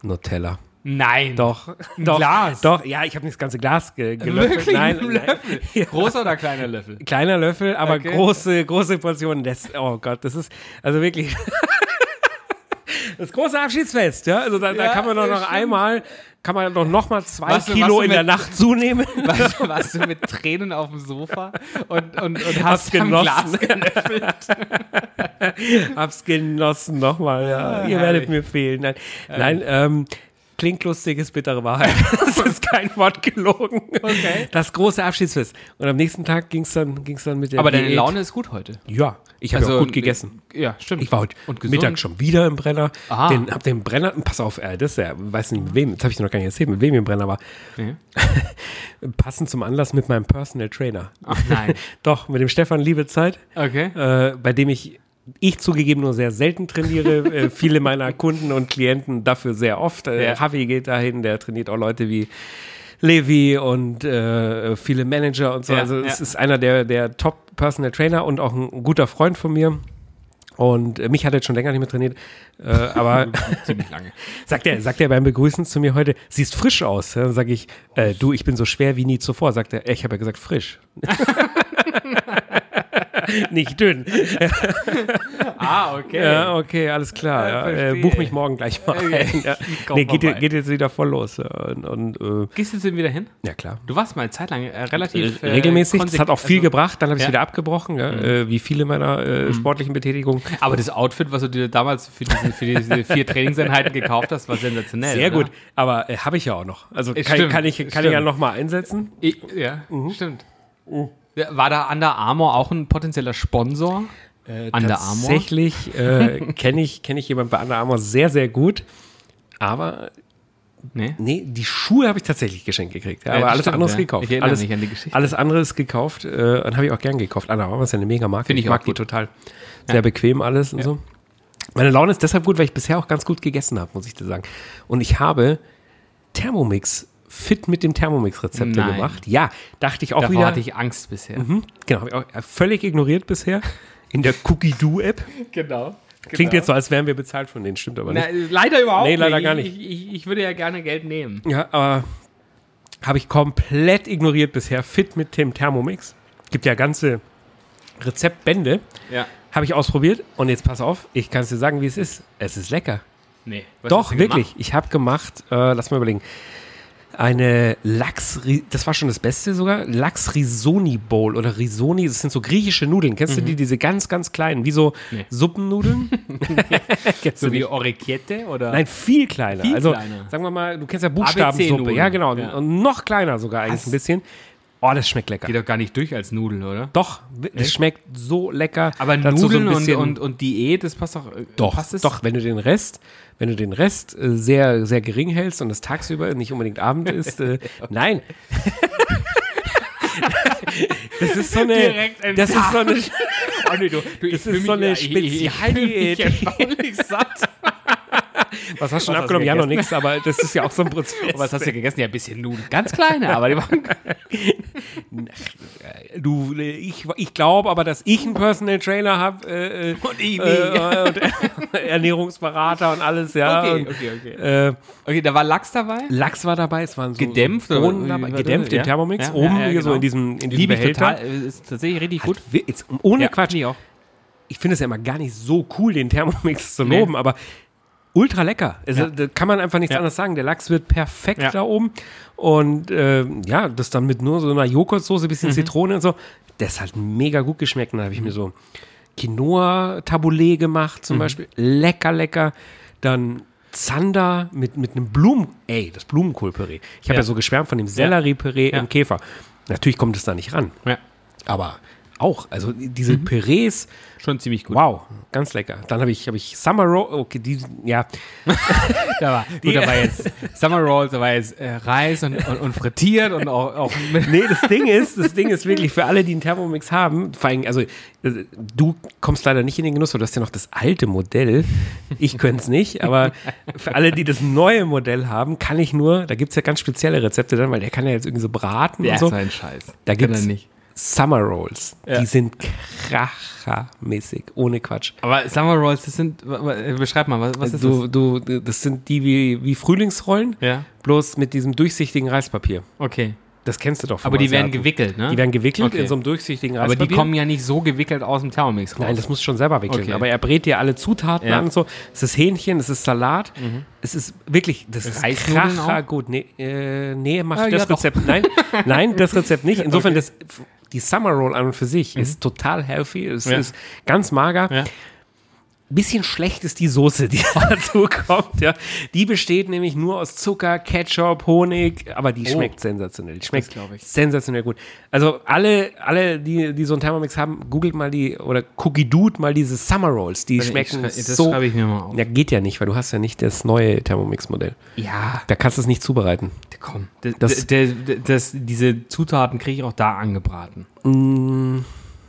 Nutella. Nein. Doch, doch, Glas? doch, ja, ich habe nicht das ganze Glas ge gelöffelt. Wirklich? Nein, Ein nein. Löffel? Großer oder kleiner Löffel? Kleiner Löffel, aber Okay. große, große Portionen. Das, oh Gott, das ist also wirklich das große Abschiedsfest. Ja, also da, da Ja, kann man doch noch stimmt. einmal, kann man doch noch mal zwei Warst Kilo du in der mit- Nacht zunehmen. Warst, warst du mit Tränen auf dem Sofa und, und, und Hab's hast genossen. Hab's genossen nochmal. Ja. Ihr werdet mir fehlen. Nein, nein ähm, klingt lustig, ist bittere Wahrheit. das ist kein Wort gelogen. Okay. Das große Abschiedsfest. Und am nächsten Tag ging es dann, ging's dann mit der Aber deine Diät. Laune ist gut heute. Ja, ich habe Also, auch gut gegessen. Ja, stimmt. Ich war heute Und gesund. Mittag schon wieder im Brenner. Aha. Den, hab den Brenner, pass auf, äh, das ist ja, weiß nicht mit wem, das habe ich dir noch gar nicht erzählt, mit wem ich im Brenner war. Nee. Passend zum Anlass mit meinem Personal Trainer. Ach nein. Doch, mit dem Stefan Liebezeit, Okay. äh, bei dem ich, ich zugegeben nur sehr selten trainiere. äh, viele meiner Kunden und Klienten dafür sehr oft. Äh, Ja. Javi geht dahin, der trainiert auch Leute wie Levi und äh, viele Manager und so. Ja, also es ja. ist einer der, der Top Personal Trainer und auch ein guter Freund von mir. Und äh, mich hat er jetzt schon länger nicht mehr trainiert. Äh, aber Ziemlich lange. sagt er, sagt er beim Begrüßen zu mir heute, siehst frisch aus. Dann sage ich, äh, du, ich bin so schwer wie nie zuvor. Sagt er, ich habe ja gesagt frisch. Nicht dünn. Ah, okay. Ja, okay, alles klar. Ja, äh, buch mich morgen gleich mal Okay. Ja. Nee, geht, vorbei. geht jetzt wieder voll los. Und, und äh, Gehst du jetzt wieder hin? ja, klar. Du warst mal eine Zeit lang äh, relativ. äh, Regelmäßig. Das hat auch viel also- gebracht. Dann habe ich es. Mhm. wieder abgebrochen, ja, äh, wie viele meiner äh, sportlichen Betätigungen. Aber das Outfit, was du dir damals für diese, für diese vier Trainingseinheiten gekauft hast, war sensationell. Sehr oder? gut. Aber habe ich ja auch noch. Also kann, stimmt, kann ich, kann stimmt. ich ja noch mal einsetzen. Ich, ja, Mhm. stimmt. Ja, War da Under Armour auch ein potenzieller Sponsor? Äh, Under Armour? Tatsächlich äh, kenne ich, kenn ich jemanden bei Under Armour sehr, sehr gut. Aber Nee? Nee, die Schuhe habe ich tatsächlich geschenkt gekriegt. Ja, Ja, aber alles stimmt, andere ist ja. gekauft. Ich alles, mich an die Geschichte. Alles andere ist gekauft äh, und habe ich auch gern gekauft. Anna Bauer ist ja eine mega Marke. Finde ich mag auch die total. Sehr bequem alles und so. Meine Laune ist deshalb gut, weil ich bisher auch ganz gut gegessen habe, muss ich dir sagen. Und ich habe Thermomix fit mit dem Thermomix-Rezepte Nein. gemacht. Ja, dachte ich auch Davor wieder. hatte ich Angst bisher. Mhm, genau, habe ich auch völlig ignoriert bisher. In der Cookie-Do-App. Genau. Klingt jetzt so, als wären wir bezahlt von denen, stimmt aber nicht. Na, leider überhaupt Nee, leider nicht. gar nicht. Ich, ich, ich würde ja gerne Geld nehmen. Ja, aber habe ich komplett ignoriert bisher. Fit mit dem Thermomix. Gibt ja ganze Rezeptbände. Ja. Habe ich ausprobiert und jetzt pass auf, ich kann es dir sagen, wie es ist. Es ist lecker. Nee. was Doch, wirklich. gemacht? Ich habe gemacht, äh, lass mal überlegen, eine Lachs, das war schon das Beste sogar, Lachs Risoni Bowl oder Risoni, das sind so griechische Nudeln. Kennst du die, diese ganz, ganz kleinen, wie so Mhm. Nee. Suppennudeln? So wie? Orecchiette oder? Nein, viel kleiner. Viel also, kleiner. sagen wir mal, du kennst ja Buchstabensuppe. Ja, genau. Ja. Und noch kleiner sogar eigentlich Was? ein bisschen. Oh, das schmeckt lecker. Geht doch gar nicht durch als Nudel, oder? Doch, es schmeckt so lecker. Aber Dazu so Nudeln und, bisschen- und, und Diät, das passt doch. äh, doch, passt es? doch, wenn du den Rest, wenn du den Rest äh, sehr, sehr gering hältst und es tagsüber nicht unbedingt Abend ist, äh, nein. das ist so eine, das ist so eine, Oh, nee, du, du, Das ist so eine ich- ich- ich Spezialdiät. erstaunlich satt. Was hast du schon Was abgenommen? Ja, noch nichts, aber das ist ja auch so ein Prozess. Was hast du gegessen? Ja, ein bisschen Nudeln. Ganz kleine, aber die waren. Du, ich, ich glaube aber, dass ich einen Personal Trainer habe äh, Und ich äh, und Ernährungsberater und alles, ja. Okay, und, okay, okay. Äh, Okay, da war Lachs dabei? Lachs war dabei, es waren so Gedämpft so oder Bohnen dabei, gedämpft Ja? Thermomix, Ja, oben ja, ja, hier so genau. in diesem, in diesem Liebe ich Behälter. total. Ist tatsächlich richtig gut. Wir- Jetzt, ohne Quatsch, ich auch. ich finde es ja immer gar nicht so cool, den Thermomix zu Nee. loben, aber ultra lecker. Also, Ja. Da kann man einfach nichts Ja. anderes sagen. Der Lachs wird perfekt Ja. da oben. Und äh, ja, das dann mit nur so einer Joghurtsoße, Mhm. bisschen Zitrone und so. Das hat mega gut geschmeckt. Und dann habe ich mir so Quinoa-Taboulet gemacht Mhm. zum Beispiel. Lecker, lecker. Dann Zander mit, mit einem Blumen... Ey, das Blumenkohlpüree. Ich habe ja. So geschwärmt von dem Selleriepüree im Käfer. Natürlich kommt es da nicht ran. Ja, Aber auch, also diese Mhm. Pürees, schon ziemlich gut. wow, ganz lecker. Dann habe ich, habe ich Summer Roll, okay, die, ja, Da war, gut, da war jetzt Summer Rolls, da war jetzt äh, Reis und, und, und frittiert und auch, auch nee, das Ding ist, das Ding ist wirklich für alle, die einen Thermomix haben, vor allem, also äh, du kommst leider nicht in den Genuss, du hast ja noch das alte Modell. Ich könnte es nicht, aber für alle, die das neue Modell haben, kann ich nur, da gibt es ja ganz spezielle Rezepte dann, weil der kann ja jetzt irgendwie so braten Ja, und so. so ein Scheiß. Da Kann gibt es nicht. Summer Rolls. Ja. Die sind krachermäßig, ohne Quatsch. Aber Summer Rolls, das sind, beschreib mal, was, was ist du, du, das sind die wie, wie Frühlingsrollen, das? Ja, bloß mit diesem durchsichtigen Reispapier. okay. Das kennst du doch Aber die werden Asiaten. gewickelt, ne? Die werden gewickelt Okay. in so einem durchsichtigen Aber Reispapier. die kommen ja nicht so gewickelt aus dem Thermomix raus. Nein, das musst du schon selber wickeln. Okay. Aber er brät dir alle Zutaten Ja. Mhm. an und so. Es ist Hähnchen, es ist Salat. Es ist wirklich, das ist kracher gut. Nee, äh, nee mach Ah, das ja, doch. Rezept. Nein, nein, das Rezept nicht. Insofern, das, die Summer Roll an und für sich ist total healthy. Es Mhm. Ja. ist ganz mager. Ja. Bisschen schlecht ist die Soße, die dazu kommt. Ja. Die besteht nämlich nur aus Zucker, Ketchup, Honig, aber die Oh. schmeckt sensationell. Die schmeckt glaub ich. sensationell gut. Also alle, alle die, die so einen Thermomix haben, googelt mal die oder Cookie Dude mal diese Summer Rolls. Die schmecken ich, das so. schreibe ich mir mal auf. Ja, geht ja nicht, weil du hast ja nicht das neue Thermomix-Modell. Ja, Da kannst du es nicht zubereiten. komm. Das, Das- das, das, diese Zutaten kriege ich auch da angebraten.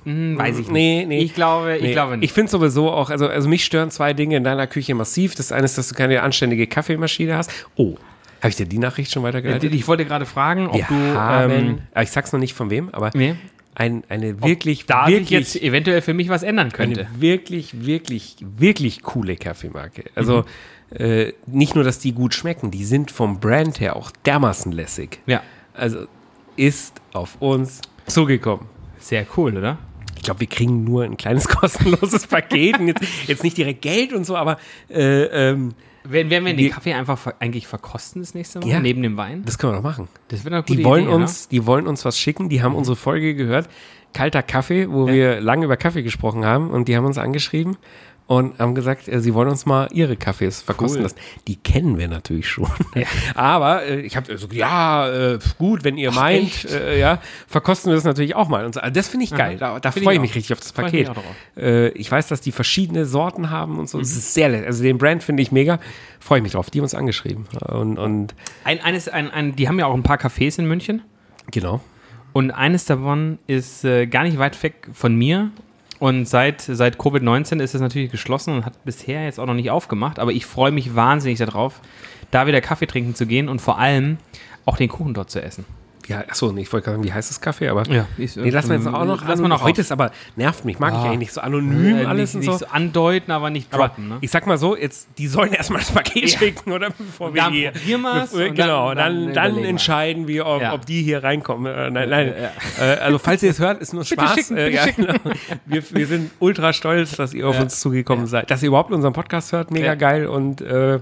Mm, weiß ich nicht. Nee, nee. Ich glaube, ich Nee, glaube nicht. Ich finde sowieso auch, also, also mich stören zwei Dinge in deiner Küche massiv. Das eine ist, dass du keine anständige Kaffeemaschine hast. Oh, habe ich dir die Nachricht schon weitergeleitet? ich wollte gerade fragen, ob Wir du haben, ähm, ah, ich sag's noch nicht von wem, aber nee, ein, eine wirklich, da wirklich, sich jetzt eventuell für mich was ändern könnte. eine wirklich, wirklich, wirklich coole Kaffeemarke. Also äh, nicht nur, dass die gut schmecken, die sind vom Brand her auch dermaßen lässig. Ja, Also ist auf uns zugekommen. sehr cool, oder? Ich glaube, wir kriegen nur ein kleines kostenloses Paket. Und jetzt, jetzt nicht direkt Geld und so, aber äh, ähm, Werden, werden wir den Kaffee einfach ver eigentlich verkosten das nächste Mal? Ja. Neben dem Wein? das können wir doch machen. Das wird eine gute Die wollen, Idee, uns, die wollen uns was schicken. Die haben unsere Folge gehört. Kalter Kaffee, wo wir lange über Kaffee gesprochen haben. Und die haben uns angeschrieben und haben gesagt, äh, sie wollen uns mal ihre Kaffees verkosten Cool. lassen. Die kennen wir natürlich schon. Aber äh, ich habe so, ja, äh, gut, wenn ihr meint, äh, ja, verkosten wir das natürlich auch mal. Und so. Also das finde ich geil. Da, da Find freue ich ich mich auch. richtig auf das Freu ich Paket. auch drauf. Äh, ich weiß, dass die verschiedene Sorten haben und so. Mhm. Es ist sehr, le- also den Brand finde ich mega. Freue ich mich drauf. Die haben uns angeschrieben. Und, und Ein, eines, ein, ein, die haben ja auch ein paar Cafés in München. genau. Und eines davon ist äh, gar nicht weit weg von mir. Und seit, seit Covid-19 ist es natürlich geschlossen und hat bisher jetzt auch noch nicht aufgemacht. Aber ich freue mich wahnsinnig darauf, da wieder Kaffee trinken zu gehen und vor allem auch den Kuchen dort zu essen. Ja, achso, nee, ich wollte gerade sagen, wie heißt das Kaffee? Aber Ja, ich- nee, lassen wir jetzt auch noch. Lass mal noch Heute ist aber, nervt mich, mag ich Ah. eigentlich nicht so anonym Äh, alles nicht, und nicht so. so andeuten, aber nicht Aber droppen. Ne? ich sag mal so, jetzt, die sollen erstmal das Paket schicken, oder? Bevor wir Dann hier. probieren wir's bevor- genau, dann- dann, dann dann, wir. entscheiden wir, ob, Ja. ob die hier reinkommen. Äh, nein, nein. Ja, Äh, also, falls ihr es hört, ist nur Spaß. schicken, äh, ja, schicken. genau. wir, wir sind ultra stolz, dass ihr auf uns zugekommen seid. Dass ihr überhaupt unseren Podcast hört, mega Ja. geil. Und äh,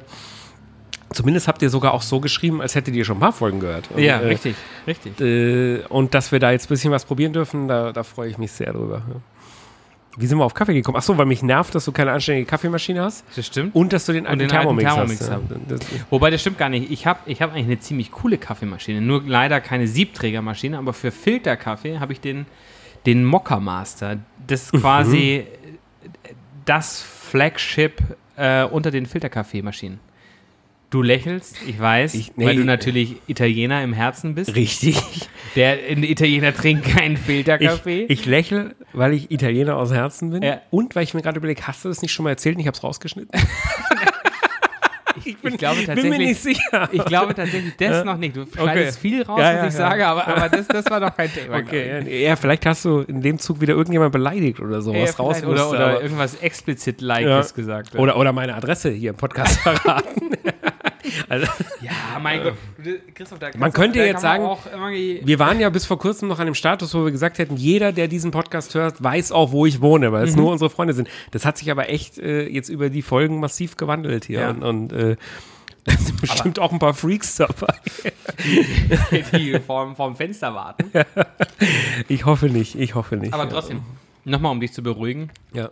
zumindest habt ihr sogar auch so geschrieben, als hättet ihr schon ein paar Folgen gehört. Und, Ja, äh, richtig, richtig. äh, und dass wir da jetzt ein bisschen was probieren dürfen, da, da freue ich mich sehr drüber. Ja. Wie sind wir auf Kaffee gekommen? Achso, weil mich nervt, dass du keine anständige Kaffeemaschine hast Das stimmt. und dass du den alten den alten Thermomix, Thermomix hast. Ja. Wobei, das stimmt gar nicht. Ich habe ich hab eigentlich eine ziemlich coole Kaffeemaschine. Nur leider keine Siebträgermaschine, aber für Filterkaffee habe ich den, den Mokka Master. Das ist quasi das Flagship äh, unter den Filterkaffeemaschinen. Du lächelst, ich weiß, Ich- nee, weil du ich- natürlich Italiener im Herzen bist. richtig. Der Italiener trinkt keinen Filterkaffee. Ich, ich lächle, weil ich Italiener aus Herzen bin Ja. und weil ich mir gerade überlege, hast du das nicht schon mal erzählt und ich habe es rausgeschnitten? ich bin, ich glaube bin mir nicht sicher. Ich glaube tatsächlich das noch nicht. Du schneidest Okay. viel raus, Ja, was ja, ich ja. sage, aber, aber das, das war doch kein Thema. ich. Okay, ja, ja, vielleicht hast du in dem Zug wieder irgendjemand beleidigt oder Ja, sowas raus vielleicht. oder, oder irgendwas explizit Ja. Likes gesagt. oder, oder meine Adresse hier im Podcast verraten. Also, ja, mein Gott. Du, Christoph, da Man könnte da jetzt sagen, Wir waren ja bis vor kurzem noch an dem Status, wo wir gesagt hätten, jeder, der diesen Podcast hört, weiß auch, wo ich wohne, weil es Mhm. nur unsere Freunde sind. Das hat sich aber echt äh, jetzt über die Folgen massiv gewandelt hier. Ja. Und, und äh, da sind bestimmt auch ein paar Freaks dabei. die vorm, vorm Fenster warten. Ich hoffe nicht, ich hoffe nicht. Aber ja. trotzdem, nochmal, um dich zu beruhigen, Ja.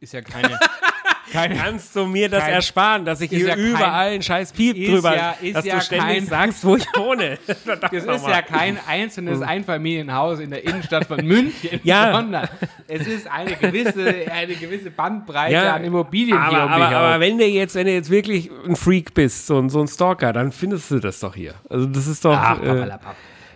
ist ja keine. Keine Kannst du mir das Kein- ersparen, dass ich hier ja kein- überall einen scheiß Piep drüber, ja- ist dass ja du ständig kein- sagst, wo ich wohne. Das ist ja kein einzelnes Einfamilienhaus in der Innenstadt von München, Ja. sondern es ist eine gewisse, eine gewisse Bandbreite Ja, an Immobilien aber, hier um aber, aber wenn du jetzt, wenn du jetzt wirklich ein Freak bist, so, ein- so ein Stalker, dann findest du das doch hier. Also das ist doch. Ach, äh.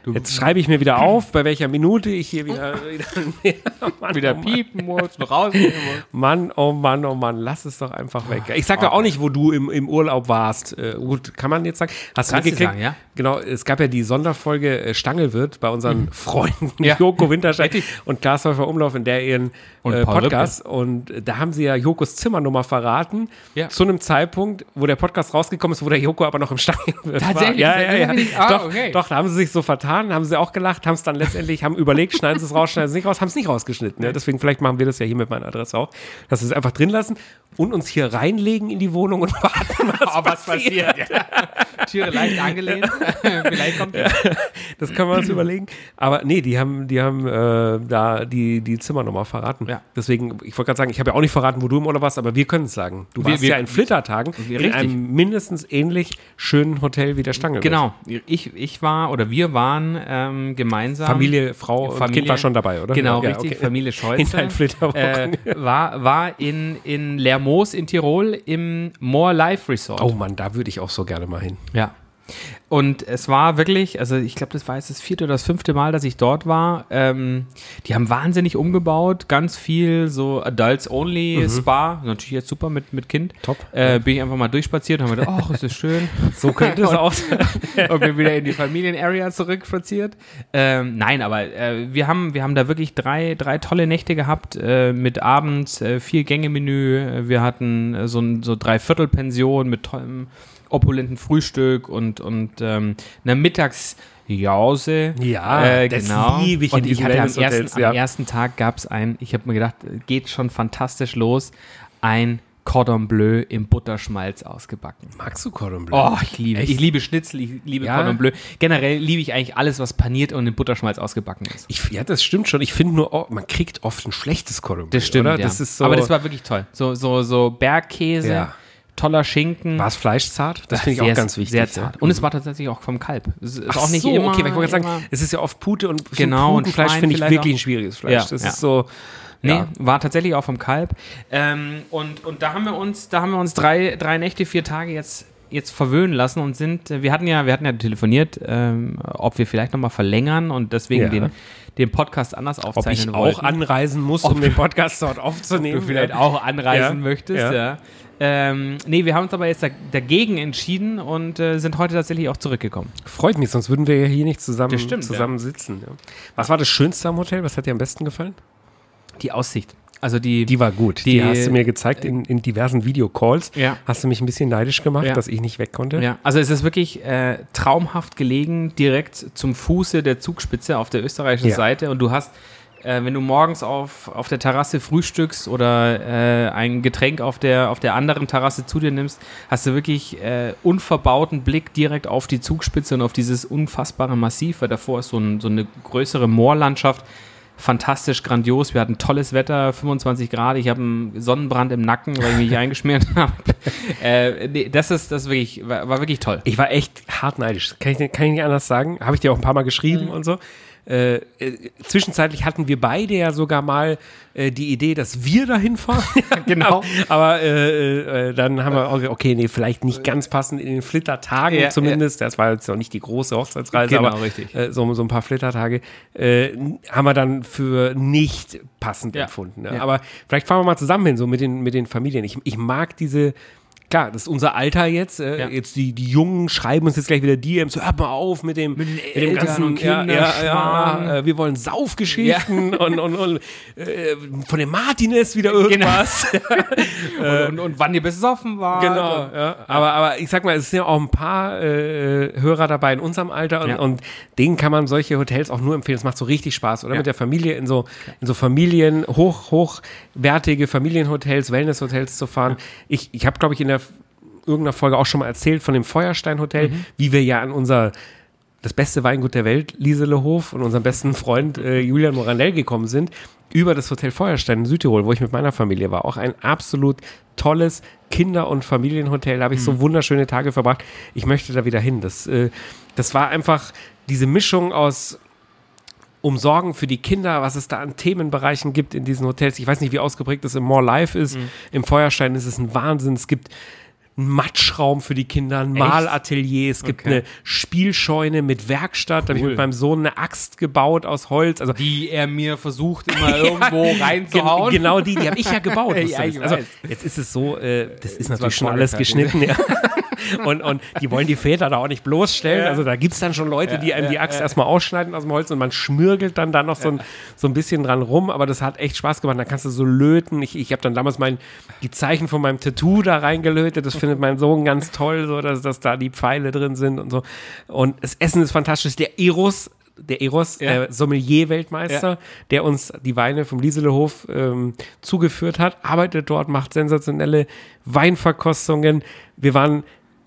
Du jetzt schreibe ich mir wieder auf, bei welcher Minute ich hier wieder wieder, Mann, wieder oh Mann. piepen musst, rausgehen musst. Mann, oh Mann, oh Mann, lass es doch einfach weg. Ich sag ja auch nicht, wo du im, im Urlaub warst. Äh, gut, kann man jetzt sagen. Hast du mitgekriegt? sagen, ja. Genau, es gab ja die Sonderfolge äh, Stangelwirt bei unseren Freunden Mhm. Ja. Joko Winterscheid und Klaas Häufer Umlauf in der ihren Und äh, Paul Podcast. Und äh, da haben sie ja Jokos Zimmernummer verraten. Ja. Zu einem Zeitpunkt, wo der Podcast rausgekommen ist, wo der Joko aber noch im Stangelwirt war. Tatsächlich? Ja, ja, ja. Ich- ah, doch, okay. doch, da haben sie sich so vertan, haben sie auch gelacht, haben es dann letztendlich, haben überlegt, schneiden sie es raus, schneiden sie es nicht raus, haben es nicht rausgeschnitten. Ja. Deswegen, vielleicht machen wir das ja hier mit meiner Adresse auch, dass wir es einfach drin lassen und uns hier reinlegen in die Wohnung und warten, was, Oh, was passiert? Ja. Türe leicht angelehnt. Vielleicht kommt ja. Das können wir uns überlegen. Aber nee, die haben, die haben äh, da die, die Zimmernummer verraten. Ja. Deswegen, ich wollte gerade sagen, ich habe ja auch nicht verraten, wo du im Urlaub warst, aber wir können es sagen. Du Wir- warst wir- ja in Flittertagen Wir- in einem mindestens ähnlich schönen Hotel wie der Stange. Genau. Ich, ich war oder wir waren ähm, gemeinsam. Familie, Frau und Familie- Kind war schon dabei, oder? Genau, Ja, richtig. okay. Familie Scholze. In äh, war, war in, in Lermoos in Tirol im More Life Resort. Oh Mann, da würde ich auch so gerne mal hin. Ja. Und es war wirklich, also ich glaube, das war jetzt das vierte oder das fünfte Mal, dass ich dort war. Ähm, die haben wahnsinnig umgebaut, ganz viel so Adults Only Spa, natürlich jetzt super mit, mit Kind. Mhm. Top. Äh, bin ich einfach mal durchspaziert und habe gedacht, ach, ist das schön. So könnte es aussehen. und bin wieder in die Familienarea zurückspaziert. Ähm, nein, aber äh, wir, haben, wir haben da wirklich drei, drei tolle Nächte gehabt äh, mit abends äh, vier Gänge-Menü. Äh, Wir hatten äh, so ein so Dreiviertelpension mit tollem, opulenten Frühstück und, und ähm, einer Mittagsjause. Ja, äh, das genau. liebe ich und ich hatte am ersten, ja. am ersten Tag gab es ein, ich habe mir gedacht, geht schon fantastisch los, ein Cordon Bleu im Butterschmalz ausgebacken. Magst du Cordon Bleu? Oh, ich liebe, Echt? ich liebe Schnitzel, ich liebe Ja? Cordon Bleu. Generell liebe ich eigentlich alles, was paniert und in Butterschmalz ausgebacken ist. Ich, ja, das stimmt schon. Ich finde nur, oh, man kriegt oft ein schlechtes Cordon Bleu, Das stimmt, oder? ja. Das ist so, Aber das war wirklich toll. So, so, so Bergkäse, Ja. Toller Schinken. war es fleischzart? Das finde ich sehr- auch ganz wichtig. Sehr zart. Ja. Und es war tatsächlich auch vom Kalb. Es ist Ach auch nicht so, immer. okay, weil ich wollte gerade sagen, es ist ja oft Pute und Genau, und Putenfleisch Schwein finde ich wirklich auch. ein schwieriges Fleisch. Ja, das ja. ist so, Nee, war tatsächlich auch vom Kalb. Ähm, und, und da haben wir uns, da haben wir uns drei, drei Nächte, vier Tage jetzt, jetzt verwöhnen lassen und sind, äh, wir hatten ja, wir hatten ja telefoniert, ähm, ob wir vielleicht nochmal verlängern und deswegen Ja. den, den Podcast anders ob aufzeichnen ich wollten. auch anreisen muss, um den Podcast dort aufzunehmen. du vielleicht auch anreisen Ja, möchtest, ja. Ja. Ähm, nee, wir haben uns aber jetzt da, dagegen entschieden und äh, sind heute tatsächlich auch zurückgekommen. Freut mich, sonst würden wir ja hier nicht zusammen, stimmt, zusammen sitzen. Ja. Was war das Schönste am Hotel? Was hat dir am besten gefallen? Die Aussicht. Also die, Die war gut. Die, Die- hast du mir gezeigt in, in diversen Videocalls. Ja. Hast du mich ein bisschen neidisch gemacht, Ja. dass ich nicht weg konnte? Ja, also es ist wirklich äh, traumhaft gelegen, direkt zum Fuße der Zugspitze auf der österreichischen Ja. Seite. Und du hast, äh, wenn du morgens auf, auf der Terrasse frühstückst oder äh, ein Getränk auf der, auf der anderen Terrasse zu dir nimmst, hast du wirklich äh, unverbauten Blick direkt auf die Zugspitze und auf dieses unfassbare Massiv, weil davor ist so, ein, so eine größere Moorlandschaft. Fantastisch, grandios. Wir hatten tolles Wetter, 25 Grad. Ich habe einen Sonnenbrand im Nacken, weil ich mich eingeschmiert habe. Äh, nee, das ist das wirklich, war, war wirklich toll. Ich war echt hart neidisch. Kann ich, kann ich nicht anders sagen. Habe ich dir auch ein paar Mal geschrieben und so. Äh, äh, zwischenzeitlich hatten wir beide ja sogar mal äh, die Idee, dass wir dahin fahren. Genau. Aber äh, äh, dann haben wir, auch, okay, nee, vielleicht nicht ganz passend in den Flittertagen Ja, zumindest. Das war jetzt auch nicht die große Hochzeitsreise, Genau, aber richtig. So, so ein paar Flittertage haben wir dann für nicht passend Ja. empfunden. Ne? Ja. Aber vielleicht fahren wir mal zusammen hin, so mit den, mit den Familien. Ich, ich mag diese. Klar, das ist unser Alter jetzt. Äh, Ja. Jetzt die, die Jungen schreiben uns jetzt gleich wieder DMs. So, hört mal auf mit dem, mit den dem Eltern ganzen und ja, ja, äh, Wir wollen Saufgeschichten und, und, und äh, von dem Martinez wieder irgendwas. und, und, und wann ihr besoffen war. Genau. Aber, aber ich sag mal, es sind ja auch ein paar äh, Hörer dabei in unserem Alter und, und denen kann man solche Hotels auch nur empfehlen. Es macht so richtig Spaß, oder? Mit der Familie in so, in so Familien, hoch, hochwertige Familienhotels, Wellnesshotels zu fahren. Ich, ich habe, glaube ich, in der irgendeiner Folge auch schon mal erzählt von dem Feuerstein-Hotel, Mhm. wie wir ja an unser das beste Weingut der Welt, Lieselehof und unserem besten Freund äh, Julian Morandell gekommen sind, über das Hotel Feuerstein in Südtirol, wo ich mit meiner Familie war. Auch ein absolut tolles Kinder- und Familienhotel. Da habe ich Mhm. so wunderschöne Tage verbracht. Ich möchte da wieder hin. Das, äh, das war einfach diese Mischung aus Umsorgen für die Kinder, was es da an Themenbereichen gibt in diesen Hotels. Ich weiß nicht, wie ausgeprägt das im More Life ist. Mhm. Im Feuerstein ist es ein Wahnsinn. Es gibt einen Matschraum für die Kinder, ein Malatelier, es gibt Okay. eine Spielscheune mit Werkstatt. Da habe ich Cool. mit meinem Sohn eine Axt gebaut aus Holz. Also Die er mir versucht, immer irgendwo Gen reinzuhauen. genau die, die habe ich ja gebaut. Ja, ich also jetzt ist es so, äh, das ist war natürlich schon alles geschnitten. Ja. und, und die wollen die Väter da auch nicht bloßstellen. Also da gibt es dann schon Leute, die einem die Axt erstmal ausschneiden aus dem Holz und man schmürgelt dann da noch so, ein, so ein bisschen dran rum. Aber das hat echt Spaß gemacht. Da kannst du so löten. Ich, ich habe dann damals mein, die Zeichen von meinem Tattoo da reingelötet. Das findet mein Sohn ganz toll, so dass, dass da die Pfeile drin sind und so. Und das Essen ist fantastisch. Der Eros der Eros, Ja. äh, Sommelier-Weltmeister, der uns die Weine vom Lieselehof ähm, zugeführt hat, arbeitet dort, macht sensationelle Weinverkostungen. Wir waren,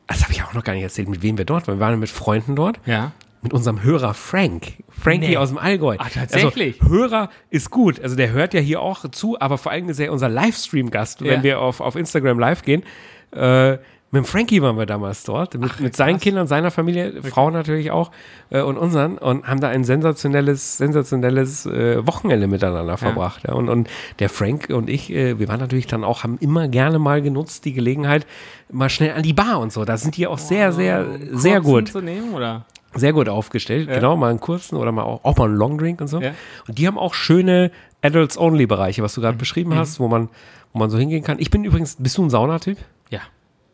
das habe ich auch noch gar nicht erzählt, mit wem wir dort waren. Wir waren mit Freunden dort, Ja. mit unserem Hörer Frank. Frankie Nee. aus dem Allgäu. Ah, tatsächlich? Also, Hörer ist gut. Also der hört ja hier auch zu, aber vor allem ist er unser Livestream-Gast, wenn Ja. wir auf, auf Instagram live gehen. Äh, mit dem Frankie waren wir damals dort, mit, mit seinen Kindern, seiner Familie, Frau natürlich auch äh, und unseren und haben da ein sensationelles, sensationelles äh, Wochenende miteinander verbracht. Ja. Und, und der Frank und ich, äh, wir waren natürlich dann auch, haben immer gerne mal genutzt, die Gelegenheit, mal schnell an die Bar und so. Da sind die auch sehr, sehr, sehr Kurzen gut zu nehmen, oder? sehr gut aufgestellt. Genau, mal einen kurzen oder mal auch, auch mal einen Longdrink und so. Ja. Und die haben auch schöne Adults-Only-Bereiche, was du Mhm. gerade beschrieben hast, wo man, wo man so hingehen kann. Ich bin übrigens, bist du ein Saunatyp? Ja.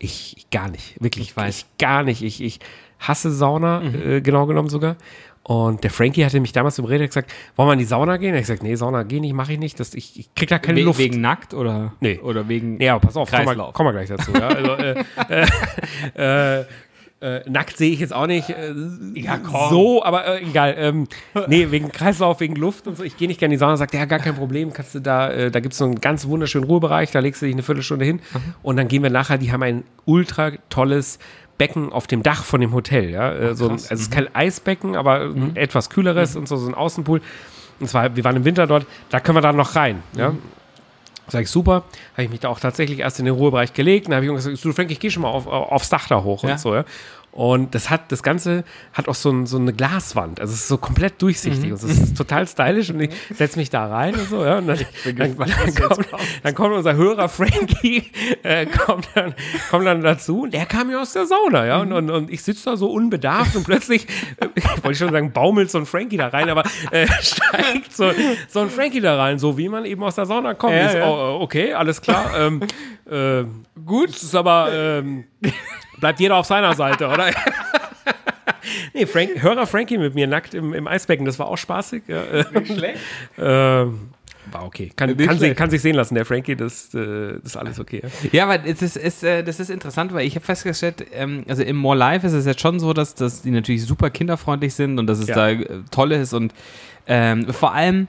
Ich, ich gar nicht, wirklich. Ich weiß. Mhm. gar nicht. Ich, ich hasse Sauna, äh, genau genommen sogar. Und der Frankie hatte mich damals überredet, hat gesagt, wollen wir in die Sauna gehen? Er hat gesagt, nee, Sauna gehen nicht, mache ich nicht. Das, ich, ich krieg da keine We Luft. Wegen nackt oder? Nee. Oder wegen. Ja, aber pass auf, kommen wir, wir gleich dazu. Ja? Also, äh, äh, äh, Äh, nackt sehe ich jetzt auch nicht äh, ja, so, aber äh, egal. Ähm, nee, wegen Kreislauf, wegen Luft und so. Ich gehe nicht gerne in die Sauna, sagt, ja, gar kein Problem. Kannst du da, äh, da gibt es so einen ganz wunderschönen Ruhebereich, da legst du dich eine Viertelstunde hin mhm. und dann gehen wir nachher, die haben ein ultra tolles Becken auf dem Dach von dem Hotel. Ja? Äh, so ein, also es ist kein Eisbecken, aber mhm. etwas kühleres mhm. und so, so ein Außenpool. Und zwar, wir waren im Winter dort, da können wir dann noch rein. Ja? Sag ich, super. Habe ich mich da auch tatsächlich erst in den Ruhebereich gelegt. Dann habe ich gesagt, du Frank, ich gehe schon mal auf, aufs Dach da hoch ja. und so. Ja? Und das hat, das Ganze hat auch so, ein, so eine Glaswand. Also es ist so komplett durchsichtig. Mhm. Und es ist total stylisch. Und ich setze mich da rein und so, ja. Und dann, dann, dann, kommt, dann, kommt, unser Hörer Frankie, äh, kommt, dann, kommt dann dazu. Und der kam ja aus der Sauna, ja. Und, und, und ich sitze da so unbedarft und plötzlich, äh, wollte ich schon sagen, baumelt so ein Frankie da rein, aber äh, steigt so, so ein Frankie da rein, so wie man eben aus der Sauna kommt. Ja, ist, ja. Oh, okay, alles klar. Ähm, äh, gut, es ist aber ähm, bleibt jeder auf seiner Seite, oder? nee, Frank, Hörer Frankie mit mir nackt im, im Eisbecken, das war auch spaßig. Nicht schlecht. Ähm, war okay. Kann, kann, sich, kann, sich, sehen lassen, der Frankie, das, äh, das ist alles okay. Ja, aber das ist, ist, äh, das ist interessant, weil ich habe festgestellt, ähm, also im More Life ist es jetzt schon so, dass, dass die natürlich super kinderfreundlich sind und dass es ja. da äh, toll ist und ähm, vor allem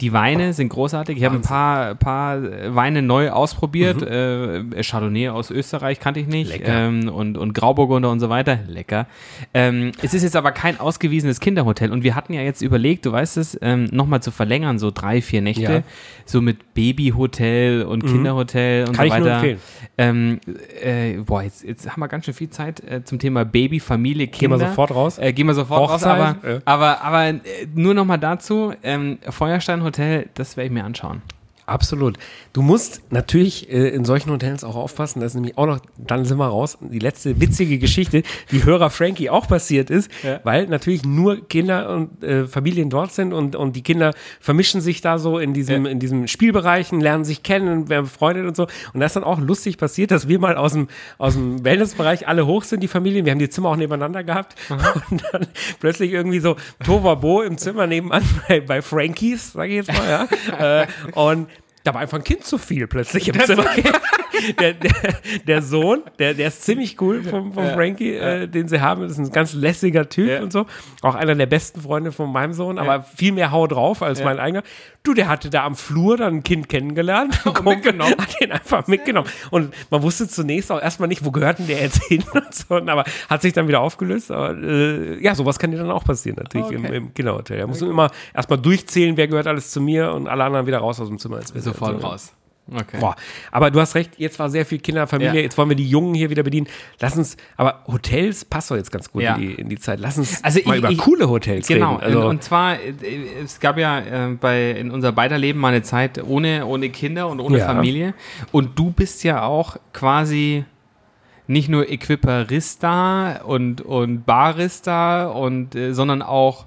die Weine sind großartig. Ich habe ein paar, paar Weine neu ausprobiert. Mhm. Äh, Chardonnay aus Österreich kannte ich nicht. Ähm, und, und Grauburgunder und so weiter. Lecker. Ähm, es ist jetzt aber kein ausgewiesenes Kinderhotel. Und wir hatten ja jetzt überlegt, du weißt es, ähm, nochmal zu verlängern, so drei, vier Nächte. Ja. So mit Babyhotel und mhm. Kinderhotel und Kann so weiter. Ich nur empfehlen. Ähm, äh, boah, jetzt, jetzt haben wir ganz schön viel Zeit äh, zum Thema Baby, Familie, Kinder. Gehen wir sofort raus. Äh, gehen wir sofort Hochzeit, raus. Aber, aber, aber äh, nur nochmal dazu: ähm, Feuerstein Hotel, das werde ich mir anschauen. Absolut. Du musst natürlich äh, in solchen Hotels auch aufpassen. Das ist nämlich auch noch, dann sind wir raus, die letzte witzige Geschichte, die Hörer Frankie auch passiert ist, ja. weil natürlich nur Kinder und äh, Familien dort sind und, und die Kinder vermischen sich da so in diesem, ja. in diesem Spielbereichen, lernen sich kennen, werden befreundet und so. Und das ist dann auch lustig passiert, dass wir mal aus dem, aus dem Wellnessbereich alle hoch sind, die Familien. Wir haben die Zimmer auch nebeneinander gehabt. Aha. Und dann plötzlich irgendwie so Tovabo im Zimmer nebenan bei, bei Frankies, sage ich jetzt mal, ja. äh, und da war einfach ein Kind zu viel plötzlich im Zimmer. der, der, der, Sohn, der, der ist ziemlich cool vom, vom ja, Frankie, ja. Äh, den sie haben. Das ist ein ganz lässiger Typ ja. und so. Auch einer der besten Freunde von meinem Sohn, aber viel mehr Hau drauf als mein eigener. Du, der hatte da am Flur dann ein Kind kennengelernt. Und mitgenommen. Hat ihn einfach mitgenommen. Und man wusste zunächst auch erstmal nicht, wo gehört denn der jetzt hin und so. Aber hat sich dann wieder aufgelöst. Aber äh, ja, sowas kann dir dann auch passieren, natürlich okay. im, im Kinderhotel. Da muss man immer erstmal durchzählen, wer gehört alles zu mir und alle anderen wieder raus aus dem Zimmer. Sofort also, raus. Okay. Boah. Aber du hast recht, jetzt war sehr viel Kinderfamilie, ja. jetzt wollen wir die Jungen hier wieder bedienen. Lass uns, aber Hotels passt doch jetzt ganz gut ja. in, die, in, die, Zeit. Lass uns also mal ich, über ich, coole Hotels genau. reden. Genau, also und zwar, äh, es gab ja äh, bei, in unser beider Leben mal eine Zeit ohne, ohne Kinder und ohne ja. Familie. Und du bist ja auch quasi nicht nur Equiparista und, und Barista, und, äh, sondern auch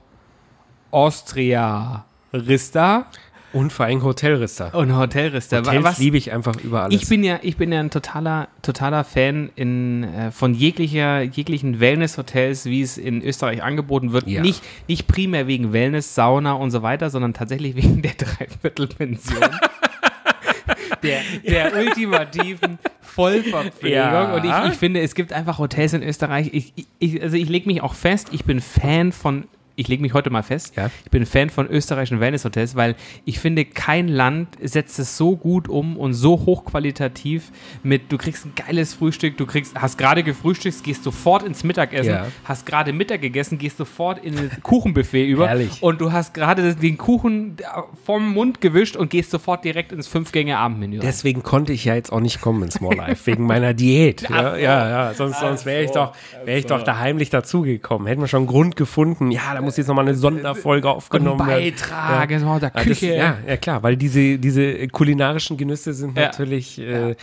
Austria-Rista. Und vor allem Hotelrister. Und Hotelrister. Hotels Was, liebe ich einfach über alles. Ich bin ja, ich bin ja ein totaler, totaler Fan in, äh, von jeglicher, jeglichen Wellness-Hotels, wie es in Österreich angeboten wird. Ja. Nicht, nicht primär wegen Wellness, Sauna und so weiter, sondern tatsächlich wegen der Dreiviertelpension. der, der ultimativen Vollverpflegung. Ja. Und ich, ich finde, es gibt einfach Hotels in Österreich. Ich, ich, also ich lege mich auch fest, ich bin Fan von ich lege mich heute mal fest, ja. ich bin Fan von österreichischen Wellness-Hotels, weil ich finde, kein Land setzt es so gut um und so hochqualitativ mit, du kriegst ein geiles Frühstück, du kriegst, hast gerade gefrühstückt, gehst sofort ins Mittagessen, ja. hast gerade Mittag gegessen, gehst sofort in ein Kuchenbuffet über Herrlich. und du hast gerade den Kuchen vom Mund gewischt und gehst sofort direkt ins Fünf-Gänge-Abendmenü. Deswegen konnte ich ja jetzt auch nicht kommen ins Small Life, wegen meiner Diät. ja, ja, ja, sonst, sonst wäre ich doch, wäre ich doch da heimlich dazugekommen. Hätten wir schon einen Grund gefunden, ja, da muss jetzt nochmal eine Sonderfolge aufgenommen werden. Beitrag, ja. So, der Küche. Das, ja, ja, klar, weil diese, diese kulinarischen Genüsse sind ja. natürlich äh,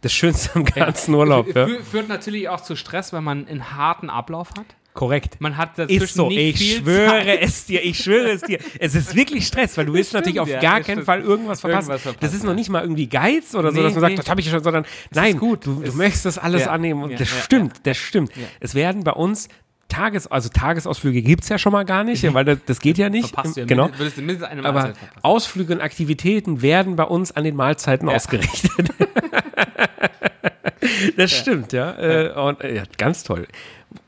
das Schönste am ganzen Urlaub. Ja. Führt natürlich auch zu Stress, wenn man einen harten Ablauf hat. Korrekt. Man hat dazwischen ist so. ich schwöre Zeit. es dir, ich schwöre es dir. Es ist wirklich Stress, weil du willst natürlich auf ja, gar das keinen stimmt. Fall irgendwas verpassen. Irgendwas verpassen, das ist noch ja. nicht mal irgendwie Geiz oder so, Nee, dass man sagt, nee. das habe ich ja schon, sondern nein, gut. du, du Es- möchtest das alles Ja. annehmen und Ja, das ja, stimmt, das stimmt. Ja. Es werden bei uns Tages, also Tagesausflüge gibt es ja schon mal gar nicht, weil das, das geht ja nicht. Verpasst du ja genau. du mindestens eine Aber Mahlzeit verpassen. Ausflüge und Aktivitäten werden bei uns an den Mahlzeiten ausgerichtet. Das stimmt, ja. Äh, und, äh, ja. Ganz toll.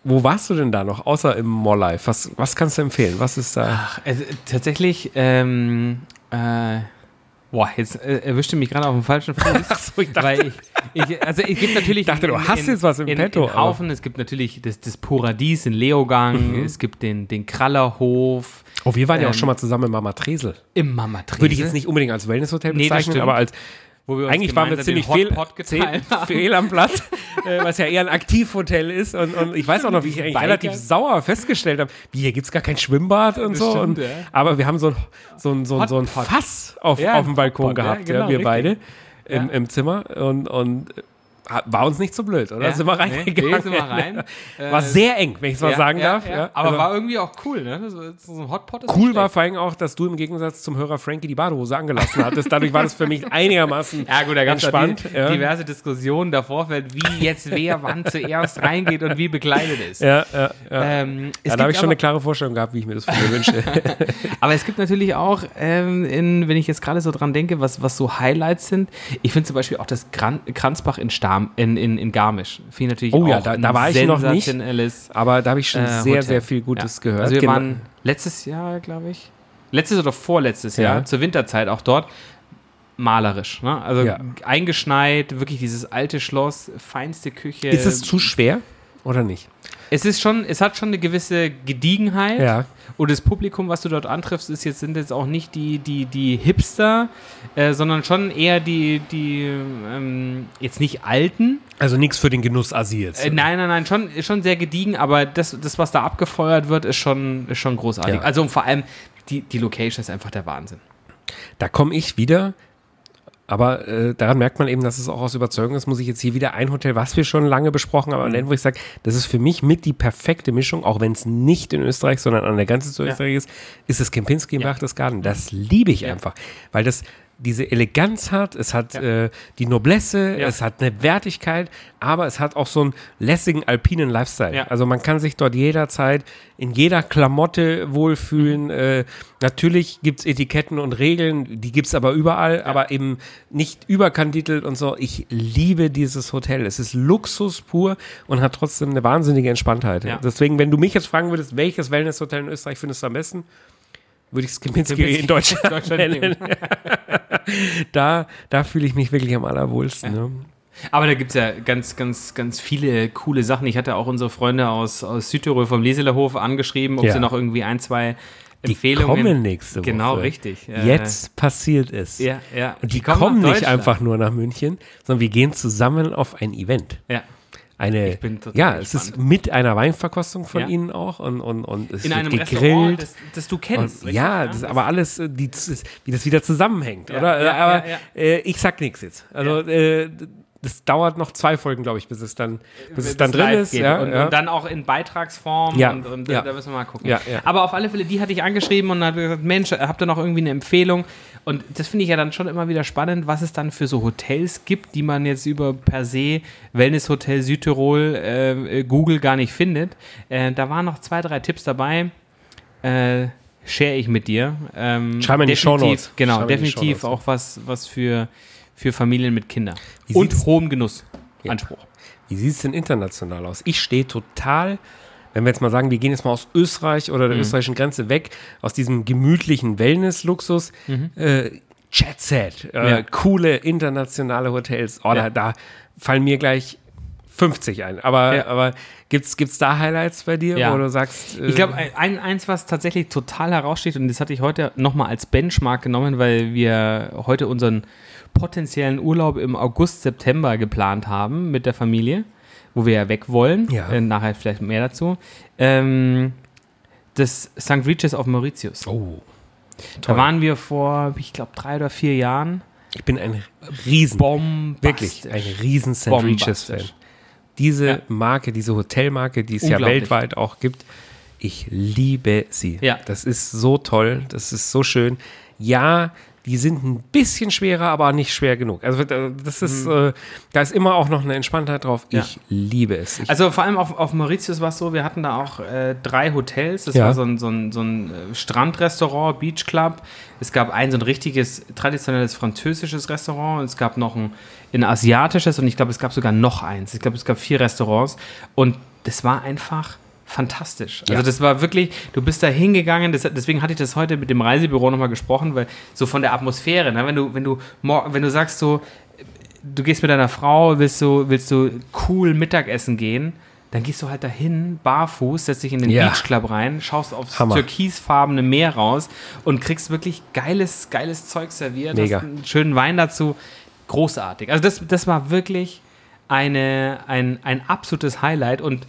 Wo warst du denn da noch, außer im Mall Life? Was, was kannst du empfehlen? Was ist da? Ach, also, tatsächlich, ähm, äh, boah, jetzt äh, erwischte mich gerade auf dem falschen Fuß. Ach so, ich dachte- weil ich, ich, also es gibt natürlich. Ich dachte, du hast jetzt was im in, Petto, In Haufen, es gibt natürlich das, das Paradies in Leogang, es gibt den, den Krallerhof Oh, wir waren ja auch Ähm, schon mal zusammen im Mama Tresel. im Mama Würde ich jetzt nicht unbedingt als Wellnesshotel Nee, bezeichnen, stimmt. aber als Wo wir uns eigentlich waren wir ziemlich fehl, fehl am Platz, äh, was ja eher ein Aktivhotel ist. Und, und ich weiß auch noch, wie ich eigentlich Biker. relativ sauer festgestellt habe, wie hier gibt es gar kein Schwimmbad und Das so. und, ja. Aber wir haben so ein, so ein, so ein, so ein. Fass auf, Ja, auf dem Balkon Hotpot, gehabt, ja, genau, wir richtig. beide im, im Zimmer. Und, und war uns nicht so blöd, oder? Ja. Sind wir reingegangen. nee, sind wir rein. War sehr eng, wenn ich es mal ja, sagen ja, darf. Ja. Aber Also- war irgendwie auch cool, ne? So, so ein Hotpot ist Cool war vor allem auch, dass du im Gegensatz zum Hörer Frankie die Badehose angelassen hattest. Dadurch war das für mich einigermaßen Ja, gut, da entspannt. die, diverse Diskussionen davor, wie jetzt wer wann zuerst reingeht und wie bekleidet ist. Ja, ja. Ähm, da habe ich schon eine klare Vorstellung gehabt, wie ich mir das von mir wünsche. aber es gibt natürlich auch, ähm, in, wenn ich jetzt gerade so dran denke, was, was so Highlights sind. Ich finde zum Beispiel auch das Gran Kranzbach in, Stam, in, in, in Garmisch. Ich natürlich Oh ja, auch da- ein da war ich noch nicht. Aber da habe ich schon äh, sehr, Hotel. sehr viel Gutes Ja. gehört. Also wir Genau. waren letztes Jahr, glaube ich, letztes oder vorletztes Ja. Jahr, zur Winterzeit auch dort, malerisch. Ne? Also Ja. eingeschneit, wirklich dieses alte Schloss, feinste Küche. Ist es zu schwer oder nicht? Es ist schon, es hat schon eine gewisse Gediegenheit. Ja. Und das Publikum, was du dort antriffst, ist jetzt, sind jetzt auch nicht die, die, die Hipster, äh, sondern schon eher die, die ähm, jetzt nicht Alten. Also nichts für den Genuss Asi jetzt. Äh, nein, nein, nein, schon, schon sehr gediegen, aber das, das, was da abgefeuert wird, ist schon, ist schon großartig. Ja. Also vor allem, die, die Location ist einfach der Wahnsinn. Da komme ich wieder. Aber äh, daran merkt man eben, dass es auch aus Überzeugung ist, muss ich jetzt hier wieder ein Hotel, was wir schon lange besprochen haben, nennen, wo ich sage, das ist für mich mit die perfekte Mischung, auch wenn es nicht in Österreich, sondern an der Grenze zu Ja. Österreich ist, ist das Kempinski im Berchtesgaden. Das liebe ich Ja. einfach, weil das diese Eleganz hat, es hat Ja. äh, die Noblesse, Ja. es hat eine Wertigkeit, aber es hat auch so einen lässigen alpinen Lifestyle. Ja. Also man kann sich dort jederzeit in jeder Klamotte wohlfühlen. Mhm. Äh, natürlich gibt es Etiketten und Regeln, die gibt es aber überall, aber eben nicht überkandidelt und so. Ich liebe dieses Hotel. Es ist Luxus pur und hat trotzdem eine wahnsinnige Entspanntheit. Deswegen, wenn du mich jetzt fragen würdest, welches Wellnesshotel in Österreich findest du am besten, würde ich es Kempinski in Deutschland, Deutschland nennen. da da fühle ich mich wirklich am allerwohlsten. Ne? Aber da gibt es ja ganz, ganz, ganz viele coole Sachen. Ich hatte auch unsere Freunde aus, aus Südtirol vom Leselerhof angeschrieben, ob Ja. sie noch irgendwie ein, zwei Die Empfehlungen. kommen nächste Woche. Genau, richtig. Äh, Jetzt passiert es. Ja, ja. Und die, kommen kommen, nach nicht einfach nur nach München, sondern wir gehen zusammen auf ein Event. Ja. Eine, ja, es ist mit einer Weinverkostung von Ja. ihnen auch und, und, und es In wird einem gegrillt. Restaurant, das, das du kennst. und, richtig? ja, das aber alles, äh, die, das wie das wieder zusammenhängt, Ja, oder? ja, Äh, aber ja, Äh, ich sag nichts jetzt. Also äh, das dauert noch zwei Folgen, glaube ich, bis es dann, bis es dann drin ist. Ja, und, ja. und dann auch in Beitragsform Ja, und, und ja. da müssen wir mal gucken. Ja, ja. Aber auf alle Fälle, die hatte ich angeschrieben und habe gesagt, Mensch, habt ihr noch irgendwie eine Empfehlung? Und das finde ich ja dann schon immer wieder spannend, was es dann für so Hotels gibt, die man jetzt über per se Wellness-Hotel Südtirol äh, Google gar nicht findet. Äh, da waren noch zwei, drei Tipps dabei. Äh, share ich mit dir. Ähm, Schreib mal in die Shownotes. Genau, Schreib definitiv auch was, was für, für Familien mit Kindern. Wie Und hohem Genuss. Ja. Anspruch. Wie sieht es denn international aus? Ich stehe total, wenn wir jetzt mal sagen, wir gehen jetzt mal aus Österreich oder Mhm. der österreichischen Grenze weg, aus diesem gemütlichen Wellness-Luxus, äh, Jet Set, äh, Mhm. Ja. coole internationale Hotels. Oh, Ja. da, da fallen mir gleich 50 ein. Aber, Ja. aber gibt's, gibt's da Highlights bei dir, Ja. wo du sagst, äh, Ich glaube, ein, eins, was tatsächlich total heraussteht, und das hatte ich heute nochmal als Benchmark genommen, weil wir heute unseren potenziellen Urlaub im August, September geplant haben mit der Familie, wo wir ja weg wollen. Ja. Äh, nachher vielleicht mehr dazu. Ähm, das St. Regis auf Mauritius. oh, Da toll. waren wir vor, ich glaube, drei oder vier Jahren. ich bin ein Riesen, wirklich ein Riesen St. Regis-Fan. Diese Ja. Marke, diese Hotelmarke, die es ja weltweit auch gibt, ich liebe sie. Ja. Das ist so toll, das ist so schön. Ja, die sind ein bisschen schwerer, aber nicht schwer genug. Also äh, das ist, äh, da ist immer auch noch eine Entspanntheit drauf. Ja. Ich liebe es. Ich, Also vor allem auf, auf Mauritius war es so, wir hatten da auch äh, drei Hotels. Das Ja. war so ein, so ein, so ein äh, Strandrestaurant, Beach Club. Es gab ein so ein richtiges traditionelles französisches Restaurant. Es gab noch ein, ein asiatisches und ich glaube, es gab sogar noch eins. Ich glaube, es gab vier Restaurants und das war einfach fantastisch. Also Ja. das war wirklich, du bist da hingegangen, das, deswegen hatte ich das heute mit dem Reisebüro nochmal gesprochen, weil so von der Atmosphäre, ne, wenn du, wenn du, wenn du sagst so, du gehst mit deiner Frau, willst du, willst du cool Mittagessen gehen, dann gehst du halt dahin, barfuß, setzt dich in den Ja. Beachclub rein, schaust aufs Hammer. türkisfarbene Meer raus und kriegst wirklich geiles, geiles Zeug serviert, Mega. hast einen schönen Wein dazu. Großartig. Also das, das war wirklich eine, ein, ein absolutes Highlight und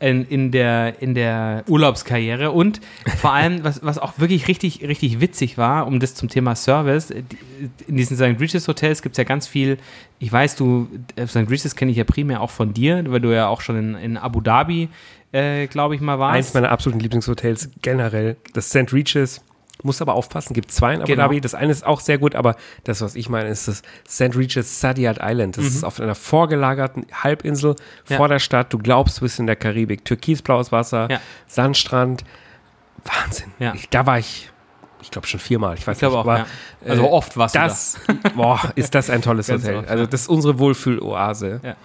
in, in, der, in der Urlaubskarriere und vor allem, was, was auch wirklich richtig, richtig witzig war, um das zum Thema Service, in diesen St. Regis Hotels gibt es ja ganz viel, ich weiß, du, äh, St. Regis kenne ich ja primär auch von dir, weil du ja auch schon in, in Abu Dhabi, äh, glaube ich mal warst. eins meiner absoluten Lieblingshotels generell, das St. Regis. Muss aber aufpassen, gibt zwei in Abu Genau. Dhabi. Das eine ist auch sehr gut, aber das, was ich meine, ist das St. Regis Saadiyat Island. Das ist auf einer vorgelagerten Halbinsel Mhm. Ja. vor der Stadt. Du glaubst, du bist in der Karibik. Türkisblaues Wasser, Ja. Sandstrand. Wahnsinn. Ja. Ich, da war ich, ich glaube schon viermal. Ich weiß Ich nicht, auch, aber, ja. Also äh, oft du das, boah, ist das ein tolles Hotel. oft, also das ist unsere Wohlfühloase. Ja.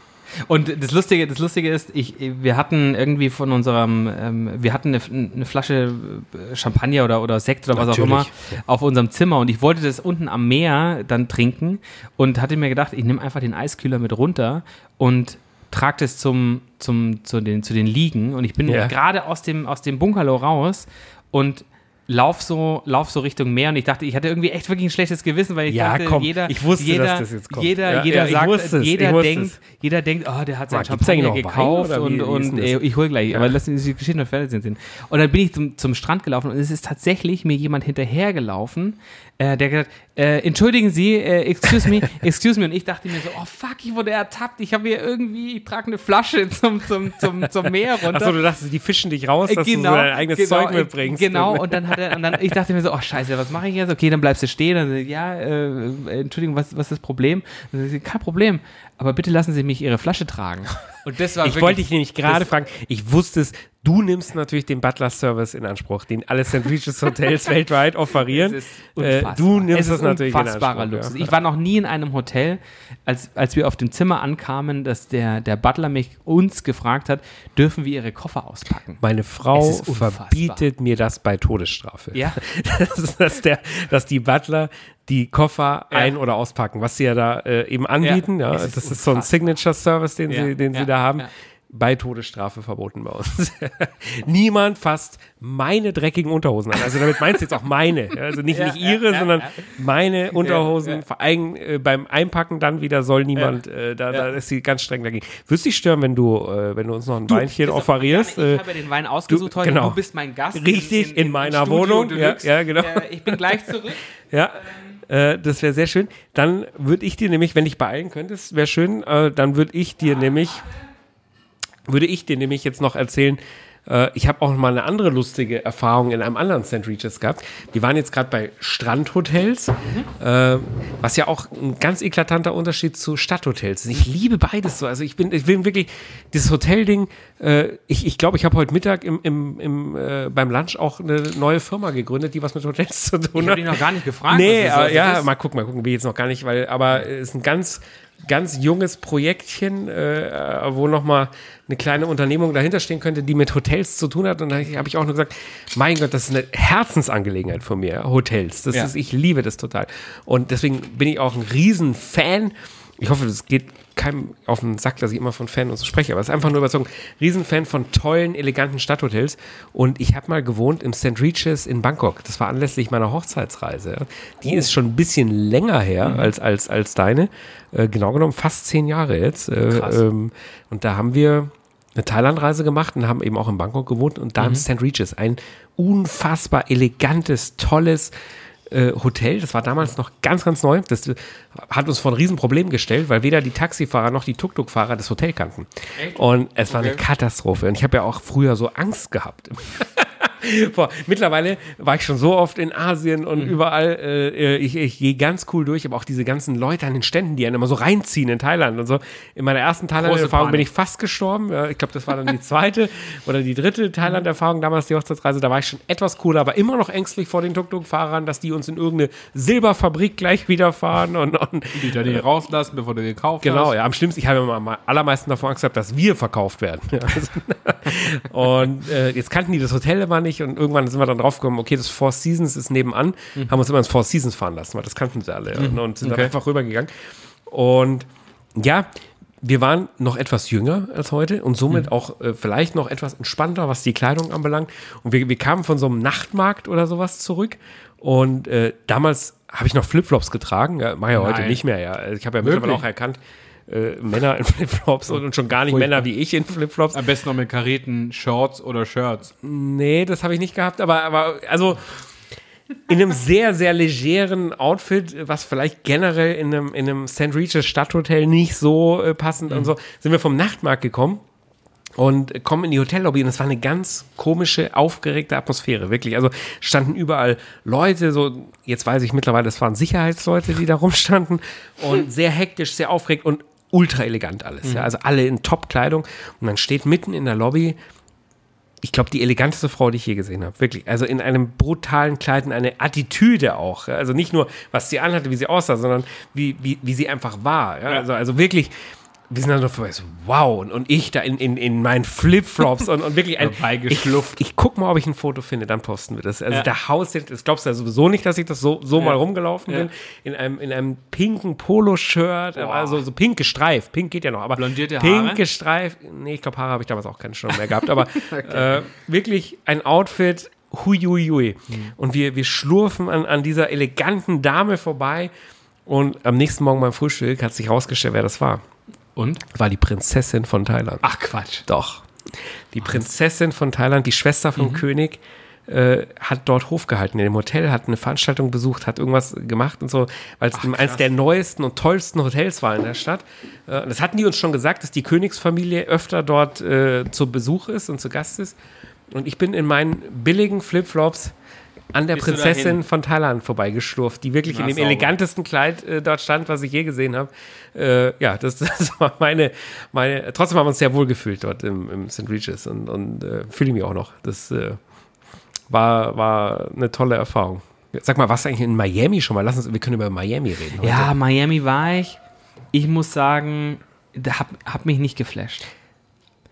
Und das Lustige, das Lustige ist, ich, wir hatten irgendwie von unserem, ähm, wir hatten eine, eine Flasche äh, Champagner oder, oder Sekt oder was auch immer auf unserem Zimmer. Und ich wollte das unten am Meer dann trinken und hatte mir gedacht, ich nehme einfach den Eiskühler mit runter und trage das zum, zum, zu, den, zu den Liegen. Und ich bin Ja. gerade aus dem, aus dem Bungalow raus und lauf so, lauf so Richtung Meer und ich dachte, ich hatte irgendwie echt wirklich ein schlechtes Gewissen, weil ich Ja, dachte, komm, jeder, ich wusste, jeder, das jeder, Ja, jeder ja, sagt, es, jeder denkt, es. jeder denkt, oh, der hat sein Champagner Wein gekauft wie- und, wie und ey, ich hol gleich, aber lass uns die Geschichte noch fertig sind. Und dann bin ich zum, zum Strand gelaufen und es ist tatsächlich mir jemand hinterhergelaufen, äh, der gesagt, äh, entschuldigen Sie, äh, excuse me, excuse me. Und ich dachte mir so, oh fuck, ich wurde ertappt, ich habe hier irgendwie, ich trage eine Flasche zum, zum, zum, zum Meer runter. Achso, du dachtest, die fischen dich raus, dass Genau, du so dein eigenes genau, Zeug mitbringst. Genau, und dann hat er, und dann, ich dachte mir so, oh scheiße, was mache ich jetzt? Okay, dann bleibst du stehen. Dann, ja, äh, Entschuldigung, was, was ist das Problem? Dann, Kein Problem, aber bitte lassen Sie mich Ihre Flasche tragen. Und das war Ich wollte dich nämlich gerade das- fragen, ich wusste es, du nimmst natürlich den Butler-Service in Anspruch, den alle St. Regis Hotels weltweit offerieren. Äh, du nimmst es das ist natürlich in unfassbarer Anspruch, Luxus. ja. Ich war noch nie in einem Hotel, als, als wir auf dem Zimmer ankamen, dass der, der Butler mich uns gefragt hat, dürfen wir ihre Koffer auspacken? Meine Frau verbietet mir das bei Todesstrafe. Ja. Das ist, dass, der, dass die Butler die Koffer Ja. ein- oder auspacken, was sie ja da äh, eben anbieten. Ja, Es ist das ist so ein. Signature-Service, den, Ja, sie, den ja, sie da haben. ja. Bei Todesstrafe verboten bei uns. Niemand fasst meine dreckigen Unterhosen an. Also damit meinst du jetzt auch meine. Also nicht, nicht ihre, sondern meine Unterhosen. Vor allem äh, beim Einpacken dann wieder soll niemand, äh, da, da ist sie ganz streng dagegen. Würdest dich stören, wenn du, äh, wenn du uns noch ein Weinchen Ist auch offerierst? Äh, Ich habe ja den Wein ausgesucht du- heute. genau. Du bist mein Gast. Richtig, in meiner Studio Wohnung. Ja, genau. Äh, ich bin gleich zurück. Ja, äh, das wäre sehr schön. Dann würde ich dir nämlich, wenn ich beeilen könntest, wäre schön, äh, dann würde ich dir nämlich, würde ich dir nämlich jetzt noch erzählen, äh, ich habe auch mal eine andere lustige Erfahrung in einem anderen St. Regis gehabt. Wir waren jetzt gerade bei Strandhotels, äh, was ja auch ein ganz eklatanter Unterschied zu Stadthotels ist. Ich liebe beides so. Also ich bin, ich will wirklich dieses Hotelding. Äh, ich ich glaube, ich habe heute Mittag im, im, im, äh, beim Lunch auch eine neue Firma gegründet, die was mit Hotels zu tun Ich hat. habe dich noch gar nicht gefragt. Nee, aber ja, ist. mal gucken, mal gucken, wie jetzt noch gar nicht, weil, aber es ist ein ganz, ganz junges Projektchen, äh, wo nochmal eine kleine Unternehmung dahinter stehen könnte, die mit Hotels zu tun hat. Und da habe ich auch nur gesagt, mein Gott, das ist eine Herzensangelegenheit von mir, Hotels. Das Ja. ist, ich liebe das total. Und deswegen bin ich auch ein Riesenfan. Ich hoffe, das geht keinem auf den Sack, dass ich immer von Fan und so spreche, aber es ist einfach nur überzogen. Riesenfan von tollen, eleganten Stadthotels. Und ich habe mal gewohnt im St. Regis in Bangkok. Das war anlässlich meiner Hochzeitsreise. Die Oh. ist schon ein bisschen länger her Mhm. als, als, als deine. Äh, genau genommen fast zehn Jahre jetzt. Äh, Krass. ähm, und da haben wir eine Thailandreise gemacht und haben eben auch in Bangkok gewohnt und da Mhm. im St. Regis. Ein unfassbar elegantes, tolles äh, Hotel. Das war damals noch ganz, ganz neu. Das hat uns vor ein Riesenproblem gestellt, weil weder die Taxifahrer noch die Tuk-Tuk-Fahrer das Hotel kannten. Echt? Und es war eine Okay. Katastrophe. Und ich habe ja auch früher so Angst gehabt. Boah, mittlerweile war ich schon so oft in Asien Mhm. und überall. Äh, ich, ich gehe ganz cool durch, aber auch diese ganzen Leute an den Ständen, die einen immer so reinziehen in Thailand und so. In meiner ersten Thailand-Erfahrung bin ich fast gestorben. Ich glaube, das war dann die zweite oder die dritte Thailand-Erfahrung, damals die Hochzeitsreise. Da war ich schon etwas cooler, aber immer noch ängstlich vor den Tuk-Tuk-Fahrern, dass die uns in irgendeine Silberfabrik gleich wieder fahren und, und Die da nicht rauslassen, bevor du gekauft Genau, hast. ja, am schlimmsten, ich habe immer am allermeisten davon Angst gehabt, dass wir verkauft werden. Also, und äh, jetzt kannten die das Hotel immer nicht und irgendwann sind wir dann draufgekommen, okay, das Four Seasons ist nebenan, haben uns immer ins Four Seasons fahren lassen, weil das kannten sie alle ja, und sind Okay. dann einfach rübergegangen. Und ja, wir waren noch etwas jünger als heute und somit auch äh, vielleicht noch etwas entspannter, was die Kleidung anbelangt. Und wir, wir kamen von so einem Nachtmarkt oder sowas zurück. Und äh, damals habe ich noch Flipflops getragen. Ja, Mache ja heute nicht mehr. Ja. Ich habe ja mittlerweile auch erkannt, äh, Männer in Flipflops und, und schon gar nicht. Männer wie ich in Flipflops. Am besten noch mit Kareten, Shorts oder Shirts. Nee, das habe ich nicht gehabt, aber, aber also in einem sehr, sehr legeren Outfit, was vielleicht generell in einem, in einem St. Regis Stadthotel nicht so äh, passend und so, sind wir vom Nachtmarkt gekommen und kommen in die Hotellobby und es war eine ganz komische, aufgeregte Atmosphäre, wirklich. Also standen überall Leute, so, jetzt weiß ich mittlerweile, es waren Sicherheitsleute, die da rumstanden und sehr hektisch, sehr aufgeregt und ultra elegant alles. Ja. Also alle in Top-Kleidung und dann steht mitten in der Lobby ich glaube, die eleganteste Frau, die ich je gesehen habe. Wirklich. Also in einem brutalen Kleid, in eine Attitüde auch. ja. Also nicht nur, was sie anhatte, wie sie aussah, sondern wie, wie, wie sie einfach war. Ja. Also, also wirklich, wir sind dann so vorbei, so, wow. Und, und ich da in, in, in meinen Flipflops und, und wirklich ein. Ich, ich guck mal, ob ich ein Foto finde, dann posten wir das. Also Ja. der Haus, das glaubst du ja sowieso nicht, dass ich das so, so mal rumgelaufen Ja. bin. In einem, in einem pinken Polo-Shirt, also so pink gestreift. Pink geht ja noch, aber Blondierte pink Haare? gestreift. Nee, ich glaube, Haare habe ich damals auch keine schon mehr gehabt, aber äh, wirklich ein Outfit, huiuiui. Und wir, wir schlurfen an, an dieser eleganten Dame vorbei und am nächsten Morgen beim Frühstück hat sich rausgestellt, wer das war. Und? War die Prinzessin von Thailand. Ach Quatsch. Doch. Die Prinzessin von Thailand, die Schwester vom König, äh, hat dort Hof gehalten in dem Hotel, hat eine Veranstaltung besucht, hat irgendwas gemacht und so, weil es eines der neuesten und tollsten Hotels war in der Stadt. Äh, und das hatten die uns schon gesagt, dass die Königsfamilie öfter dort äh, zu Besuch ist und zu Gast ist. Und ich bin in meinen billigen Flipflops an der Prinzessin von Thailand vorbeigeschlurft, die wirklich Na, in dem sauber. elegantesten Kleid äh, dort stand, was ich je gesehen habe. Äh, ja, das, das war meine, meine. Trotzdem haben wir uns sehr wohl gefühlt dort im, im St. Regis und, und äh, fühle ich mich auch noch. Das äh, war, war eine tolle Erfahrung. Sag mal, warst du eigentlich in Miami schon mal? Lass uns, wir können über Miami reden. heute. Ja, Miami war ich. Ich muss sagen, da hab, hab mich nicht geflasht.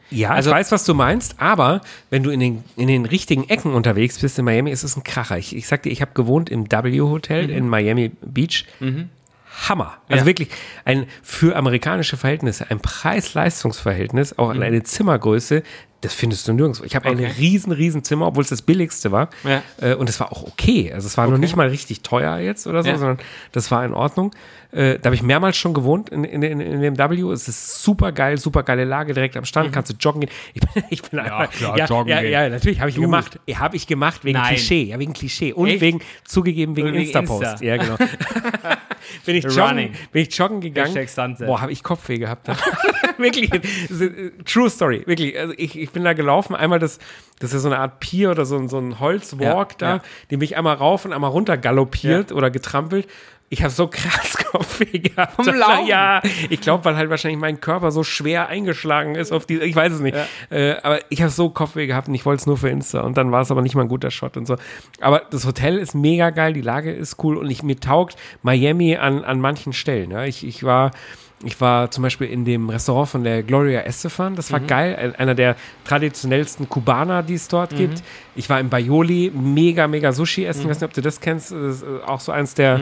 Ja, Also- ich weiß, was du meinst, aber wenn du in den, in den richtigen Ecken unterwegs bist in Miami, ist es ein Kracher. Ich, ich sag dir, ich habe gewohnt im W-Hotel in Miami Beach. Hammer. Also Ja. wirklich ein für amerikanische Verhältnisse, ein Preis-Leistungs-Verhältnis, auch an eine Zimmergröße, das findest du nirgendwo. Ich habe ein Okay. riesen, riesen Zimmer, obwohl es das billigste war. Ja. Äh, und es war auch okay. Also es war noch nicht mal richtig teuer jetzt oder so, Ja. sondern das war in Ordnung. Äh, da habe ich mehrmals schon gewohnt in, in, in, in dem W. Es ist super geil, super geile Lage direkt am Strand. Kannst du joggen gehen. Ich bin, ich bin ja, klar, ja, joggen ja, gehen. ja, natürlich habe ich gemacht. Habe ich gemacht wegen Nein. Klischee. Ja, wegen Klischee. Und Echt? wegen, zugegeben, wegen Und wegen Insta-Post. Insta. Ja, genau. bin, ich joggen, bin ich joggen gegangen. Boah, habe ich Kopfweh gehabt. wirklich. äh, True Story. Wirklich. Also ich, ich bin da gelaufen. Einmal das, das ist so eine Art Pier oder so, ein- so ein Holzwalk Ja, da, ja. den bin ich einmal rauf und einmal runter galoppiert oder getrampelt. Ich habe so krass Kopfweh gehabt. Vom Laufen? Ja, ich glaube, weil halt wahrscheinlich mein Körper so schwer eingeschlagen ist auf die, ich weiß es nicht. Äh, aber ich habe so Kopfweh gehabt und ich wollte es nur für Insta und dann war es aber nicht mal ein guter Shot und so. Aber das Hotel ist mega geil, die Lage ist cool und ich, mir taugt Miami an, an manchen Stellen. Ja. Ich, ich war ich war zum Beispiel in dem Restaurant von der Gloria Estefan, das war geil, ein- einer der traditionellsten Kubaner, die es dort gibt. Ich war im Baioli, mega, mega Sushi essen, ich weiß nicht, ob du das kennst, das ist auch so eins der,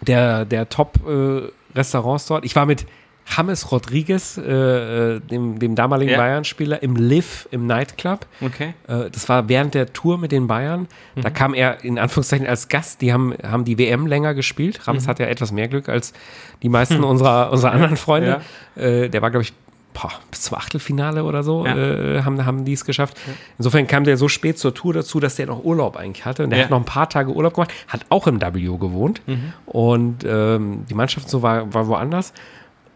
der, der Top-Restaurants dort. Ich war mit James Rodriguez, äh, äh, dem, dem damaligen Ja. Bayern-Spieler, im Liv, im Nightclub. Okay. Äh, das war während der Tour mit den Bayern. Da kam er in Anführungszeichen als Gast. Die haben, haben die WM länger gespielt. Rams hat ja etwas mehr Glück als die meisten unserer, unserer anderen Freunde. Äh, der war, glaube ich, boah, bis zum Achtelfinale oder so Ja. äh, haben, haben die es geschafft. Insofern kam der so spät zur Tour dazu, dass der noch Urlaub eigentlich hatte. Und der Ja. hat noch ein paar Tage Urlaub gemacht, hat auch im W gewohnt. Und ähm, die Mannschaft so war, war woanders.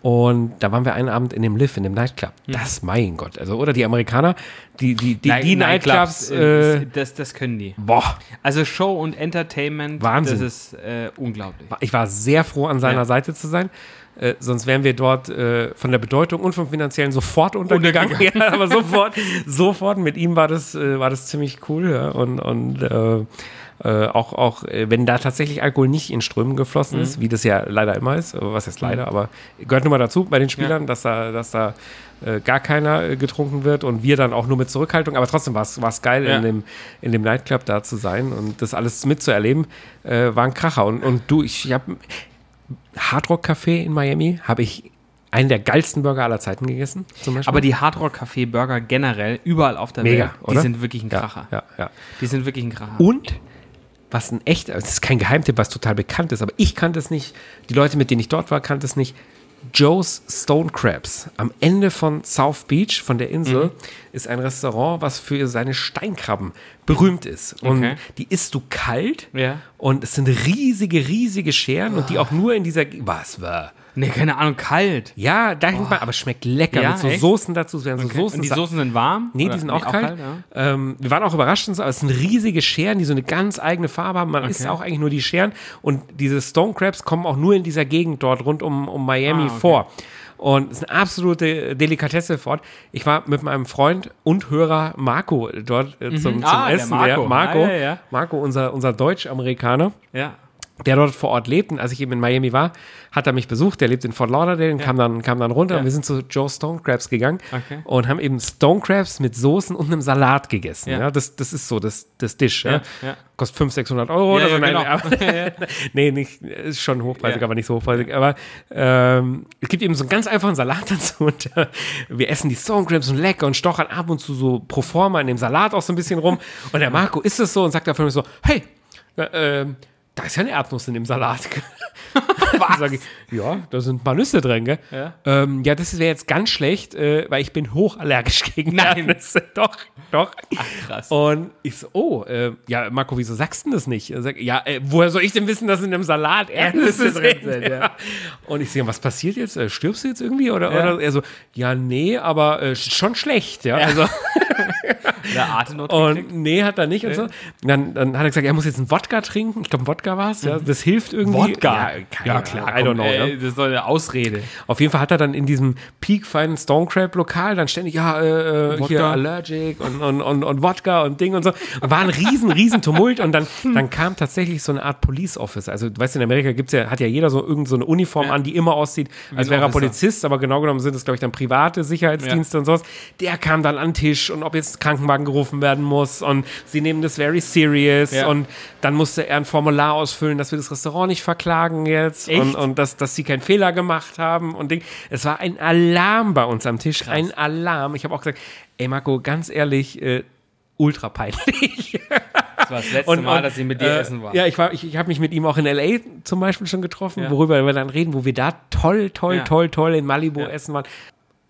Und da waren wir einen Abend in dem Live, in dem Nightclub. Mhm. Das, mein Gott. Also, oder die Amerikaner, die, die, die, Night- die Nightclubs, äh, das, das können die. boah. Also Show und Entertainment, Wahnsinn. das ist äh, unglaublich. Ich war sehr froh, an seiner Ja. Seite zu sein. Äh, sonst wären wir dort äh, von der Bedeutung und vom finanziellen sofort untergegangen. Ja, aber sofort, sofort. Mit ihm war das, äh, war das ziemlich cool. Ja. Und, und äh, äh, auch, auch wenn da tatsächlich Alkohol nicht in Strömen geflossen Mhm. ist, wie das ja leider immer ist, was heißt leider, aber gehört nun mal dazu bei den Spielern, dass da, dass da gar keiner getrunken wird und wir dann auch nur mit Zurückhaltung. Aber trotzdem war es geil, Ja. in, dem, in dem Nightclub da zu sein und das alles mitzuerleben, äh, war ein Kracher. Und, und du, ich, ich habe Hardrock Café in Miami, habe ich einen der geilsten Burger aller Zeiten gegessen. Aber die Hardrock Café Burger generell überall auf der Mega, Welt, die oder? sind wirklich ein Kracher. ja, ja, ja. Die sind wirklich ein Kracher. Und was ein echt, das ist kein Geheimtipp, was total bekannt ist, aber ich kannte es nicht. Die Leute, mit denen ich dort war, kannten es nicht. Joe's Stone Crabs am Ende von South Beach, von der Insel, Mhm. ist ein Restaurant, was für seine Steinkrabben berühmt ist. Und Okay. die isst du kalt Ja. und es sind riesige, riesige Scheren und die auch nur in dieser. Was war? Nee, keine Ahnung, kalt. Ja, da denkt man, aber es schmeckt lecker Ja, mit so echt? Soßen dazu. Es werden so Soßen. Und die Soßen sind warm? Nee, Oder- die sind auch kalt. ähm, wir waren auch überrascht, es sind riesige Scheren, die so eine ganz eigene Farbe haben. Man isst auch eigentlich nur die Scheren. Und diese Stone Crabs kommen auch nur in dieser Gegend dort rund um, um Miami Ah, okay. vor. Und es ist eine absolute Delikatesse fort. Ich war mit meinem Freund und Hörer Marco dort äh, zum, zum Ah, der Essen. Marco. Marco, Ah, ja, ja. Marco unser, unser Deutsch-Amerikaner Ja. Der dort vor Ort lebt. Und als ich eben in Miami war, hat er mich besucht. Der lebt in Fort Lauderdale und kam, dann, kam dann runter. Ja. Und wir sind zu Joe Stone Crabs gegangen Okay. und haben eben Stone Crabs mit Soßen und einem Salat gegessen. Ja. Ja. das, das ist so das, das Dish. Ja. Ja, ja. Kostet 500, 600 Euro Ja, oder so. ja, Nein, genau. aber, nee, nicht, ist schon hochpreisig, Ja. aber nicht so hochpreisig. Aber ähm, es gibt eben so einen ganz einfachen Salat dazu. Und, äh, wir essen die Stone Crabs und lecker und stochern ab und zu so pro forma in dem Salat auch so ein bisschen rum. Und der Marco isst es so und sagt dafür so, hey, äh, ähm, da ist ja eine Erdnuss in dem Salat. Was? Sag ich, ja, da sind ein paar Nüsse drin, gell? Ja. Ähm, ja, das wäre jetzt ganz schlecht, äh, weil ich bin hochallergisch gegen Nein. Erdnüsse. Doch, doch. krass. Und ich so, oh, äh, ja, Marco, wieso sagst du denn das nicht? Sagt, ja, äh, woher soll ich denn wissen, dass in dem Salat Erdnüsse Erdnüsse drin sind, ja. Und ich sehe, was passiert jetzt? Äh, Stirbst du jetzt irgendwie? Oder, Ja. oder er so, ja, nee, aber äh, schon schlecht, ja. Also, Der Atemnot und nee, hat er nicht und so. Dann, dann hat er gesagt, er muss jetzt einen Wodka trinken. Ich glaube, Wodka war es, ja. Das hilft irgendwie. Wodka? Ja, keine, I don't know, ja. Ey, Das ist doch eine Ausrede. Auf jeden Fall hat er dann in diesem peakfeinen Stone Crab Lokal dann ständig, ja, äh, äh, hier. Allergic und, und, und, und Wodka und Ding und so. Und war ein riesen, riesen Tumult und dann, dann kam tatsächlich so eine Art Police Office. Also, du weißt, in Amerika gibt's ja, hat ja jeder so irgend so eine Uniform an, die immer aussieht, als wäre er. Polizist, aber genau genommen sind es, glaube ich, dann private Sicherheitsdienste und sowas. Der kam dann an den Tisch und ob jetzt Krankenwagen gerufen werden muss und sie nehmen das very serious Ja. und dann musste er ein Formular ausfüllen, dass wir das Restaurant nicht verklagen jetzt Echt? und, und dass, dass sie keinen Fehler gemacht haben und Ding. Es war ein Alarm bei uns am Tisch, ein Alarm. Ich habe auch gesagt, ey Marco, ganz ehrlich, äh, ultra peinlich. Das war das letzte Mal, dass ich mit dir äh, essen war. Ja, ich, war, ich, ich habe mich mit ihm auch in L.A. zum Beispiel schon getroffen, Ja. worüber wir dann reden, wo wir da toll, toll, Ja. toll, toll in Malibu Ja. essen waren.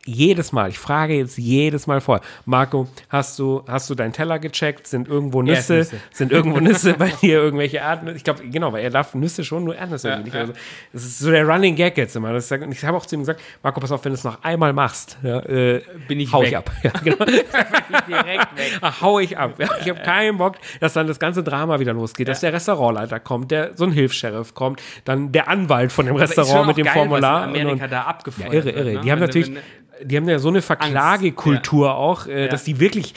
Jedes Mal, ich frage jetzt jedes Mal vor, Marco, hast du, hast du deinen Teller gecheckt? Sind irgendwo Nüsse? Erdnüsse. Sind irgendwo Nüsse bei dir, irgendwelche Erdnüsse? Ich glaube, genau, weil er darf Nüsse schon, nur Erdnüsse Ja, irgendwie nicht. ja. Also, das ist so der Running Gag jetzt immer. Das ist, und ich habe auch zu ihm gesagt, Marco, pass auf, wenn du es noch einmal machst, ja, äh, Bin ich hau weg. ich ab. Ja, genau. Direkt weg. Ach, hau ich ab. Ich habe keinen Bock, dass dann das ganze Drama wieder losgeht, dass der Restaurantleiter kommt, der so ein Hilfs-Sheriff kommt, dann der Anwalt von dem Restaurant mit dem Formular. Was und- in Amerika und, da ja, abgefeuert irre, irre. wird, ne? Die haben Wenn- natürlich, wenn- die haben ja so eine Verklagekultur auch, äh, Ja. dass die wirklich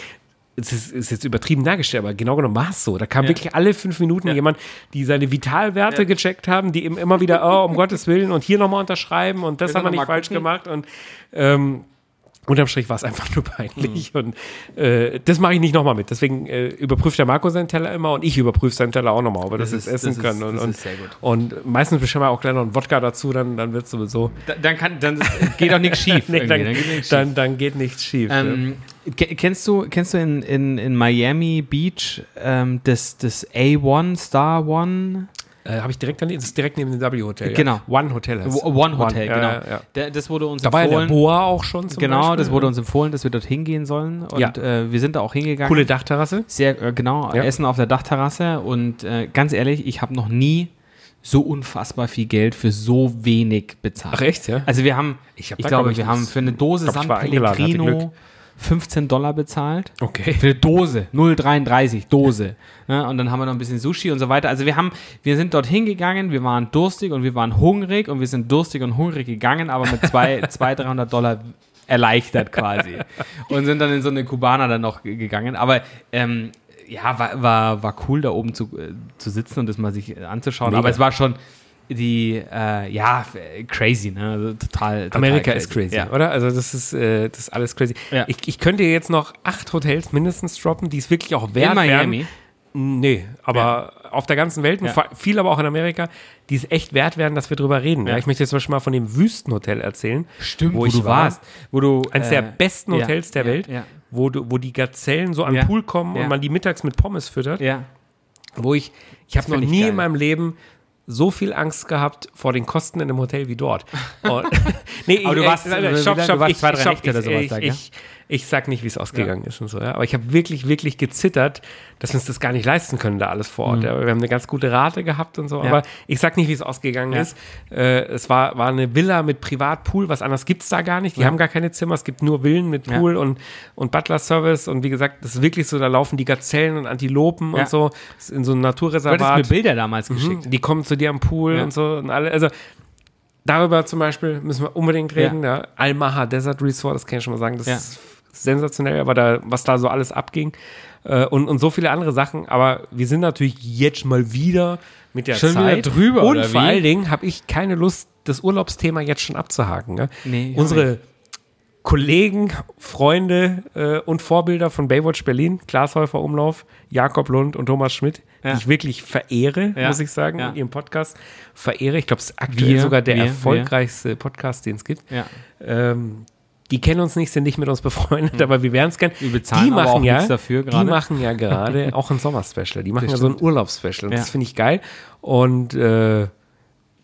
es ist, ist jetzt übertrieben dargestellt, aber genau genommen war es so. Da kam Ja. wirklich alle fünf Minuten Ja. jemand, die seine Vitalwerte Ja. gecheckt haben, die ihm immer wieder, oh, um Gottes Willen, und hier nochmal unterschreiben und das haben wir nicht falsch gemacht. Und ähm, unterm Strich war es einfach nur peinlich. Mhm. Und äh, das mache ich nicht nochmal mit. Deswegen äh, überprüft der Marco seinen Teller immer und ich überprüfe seinen Teller auch nochmal, ob wir das, Das jetzt ist- essen das ist- können. Und, das und, ist sehr gut. und meistens bestellen wir auch gleich noch einen Wodka dazu, dann, dann wird es sowieso. Da- Dann, kann, dann geht auch nichts schief. Nee, dann, Dann geht nichts schief. dann, geht nichts schief. Ähm, ke- kennst du, kennst du in, in, in Miami Beach ähm, das, das A1 Star One? Äh, Habe ich direkt daneben, das ist direkt neben dem W-Hotel. Ja? Genau. One Hotel heißt. One Hotel, ja, genau. Ja, ja. Der, das wurde uns Da war ja der empfohlen. Boa auch schon zum genau, Beispiel. das wurde uns empfohlen, dass wir dort hingehen sollen. Und Ja. äh, wir sind da auch hingegangen. Coole Dachterrasse. Sehr, äh, genau, Ja. Essen auf der Dachterrasse. Und äh, ganz ehrlich, ich habe noch nie so unfassbar viel Geld für so wenig bezahlt. Ach, echt, ja? Also wir haben, Ich ich, hab da, glaube, glaub ich, wir haben für eine Dose glaub, ich San. Pellegrino 15 Dollar bezahlt. Okay. Für eine Dose, 0,33 Dose. Ja, und dann haben wir noch ein bisschen Sushi und so weiter. Also wir haben, wir sind dorthin gegangen, wir waren durstig und wir waren hungrig und wir sind durstig und hungrig gegangen, aber mit zwei, 200, 300 Dollar erleichtert quasi. Und sind dann in so eine Kubaner dann noch ge- gegangen. Aber ähm, ja, war, war, war cool, da oben zu, äh, zu sitzen und das mal sich anzuschauen. Mega. Aber es war schon die, äh, ja, crazy, ne? Also total, total Amerika ist crazy, Ja. oder? Also das ist, äh, das ist alles crazy. Ja. Ich, ich könnte jetzt noch acht Hotels mindestens droppen, die es wirklich auch wert In Miami. wären. Nee, aber auf der ganzen Welt, Ja. viel aber auch in Amerika, die es echt wert wären, dass wir drüber reden. Ja. Ja. Ich möchte jetzt zum Beispiel mal von dem Wüstenhotel erzählen. Stimmt, wo, wo, ich du war. warst. Wo du, Eines äh, der besten ja, Hotels der ja, Welt, Ja, Wo, du, wo die Gazellen so an den Ja. Pool kommen Ja. und man die mittags mit Pommes füttert. ja. Wo ich, ich habe noch nie geil. in meinem Leben so viel Angst gehabt vor den Kosten in einem Hotel wie dort. Und, nee, Aber du ich- warst- wie stopp, stopp, du warst ich- zwei, drei Nächte oder sowas ich, da, ich, ich sag nicht, wie es ausgegangen ist und so, ja. Aber ich habe wirklich, wirklich gezittert, dass wir uns das gar nicht leisten können, da alles vor Ort. Ja. Wir haben eine ganz gute Rate gehabt und so, Mhm. Ja. aber ich sag nicht, wie es ausgegangen Ja. ist. Äh, es war, war eine Villa mit Privatpool, was anderes gibt's da gar nicht. Die haben gar keine Zimmer, es gibt nur Villen mit Ja. Pool und, und Butler-Service und wie gesagt, das ist wirklich so, da laufen die Gazellen und Antilopen Ja. und so. Das ist in so einem Du hattest Naturreservat. mir Bilder damals geschickt. Mhm, Die kommen zu dir am Pool Ja. und so und alle. Also darüber zum Beispiel müssen wir unbedingt reden. Ja. Al-Maha Desert Resort, das kann ich schon mal sagen, das Ja. ist sensationell, aber da, was da so alles abging äh, und, und so viele andere Sachen. Aber wir sind natürlich jetzt mal wieder mit der Schon Zeit drüber, Und vor allen Dingen habe ich keine Lust, das Urlaubsthema jetzt schon abzuhaken. Ne? Nee, Unsere Kollegen, Freunde äh, und Vorbilder von Baywatch Berlin, Klaas Häufer Umlauf, Jakob Lund und Thomas Schmidt, Ja. die ich wirklich verehre, Ja. muss ich sagen, Ja. in ihrem Podcast verehre. Ich glaube, es ist aktuell Wir, sogar der wir, erfolgreichste Podcast, den es gibt. Ja. Ähm, die kennen uns nicht, sind nicht mit uns befreundet, aber wir wären es gern. Wir bezahlen die aber machen auch ja, nichts dafür Die gerade. machen ja gerade auch ein Sommerspecial. Die machen Das ja so ein Urlaubsspecial. Und Ja. das finde ich geil. Und äh,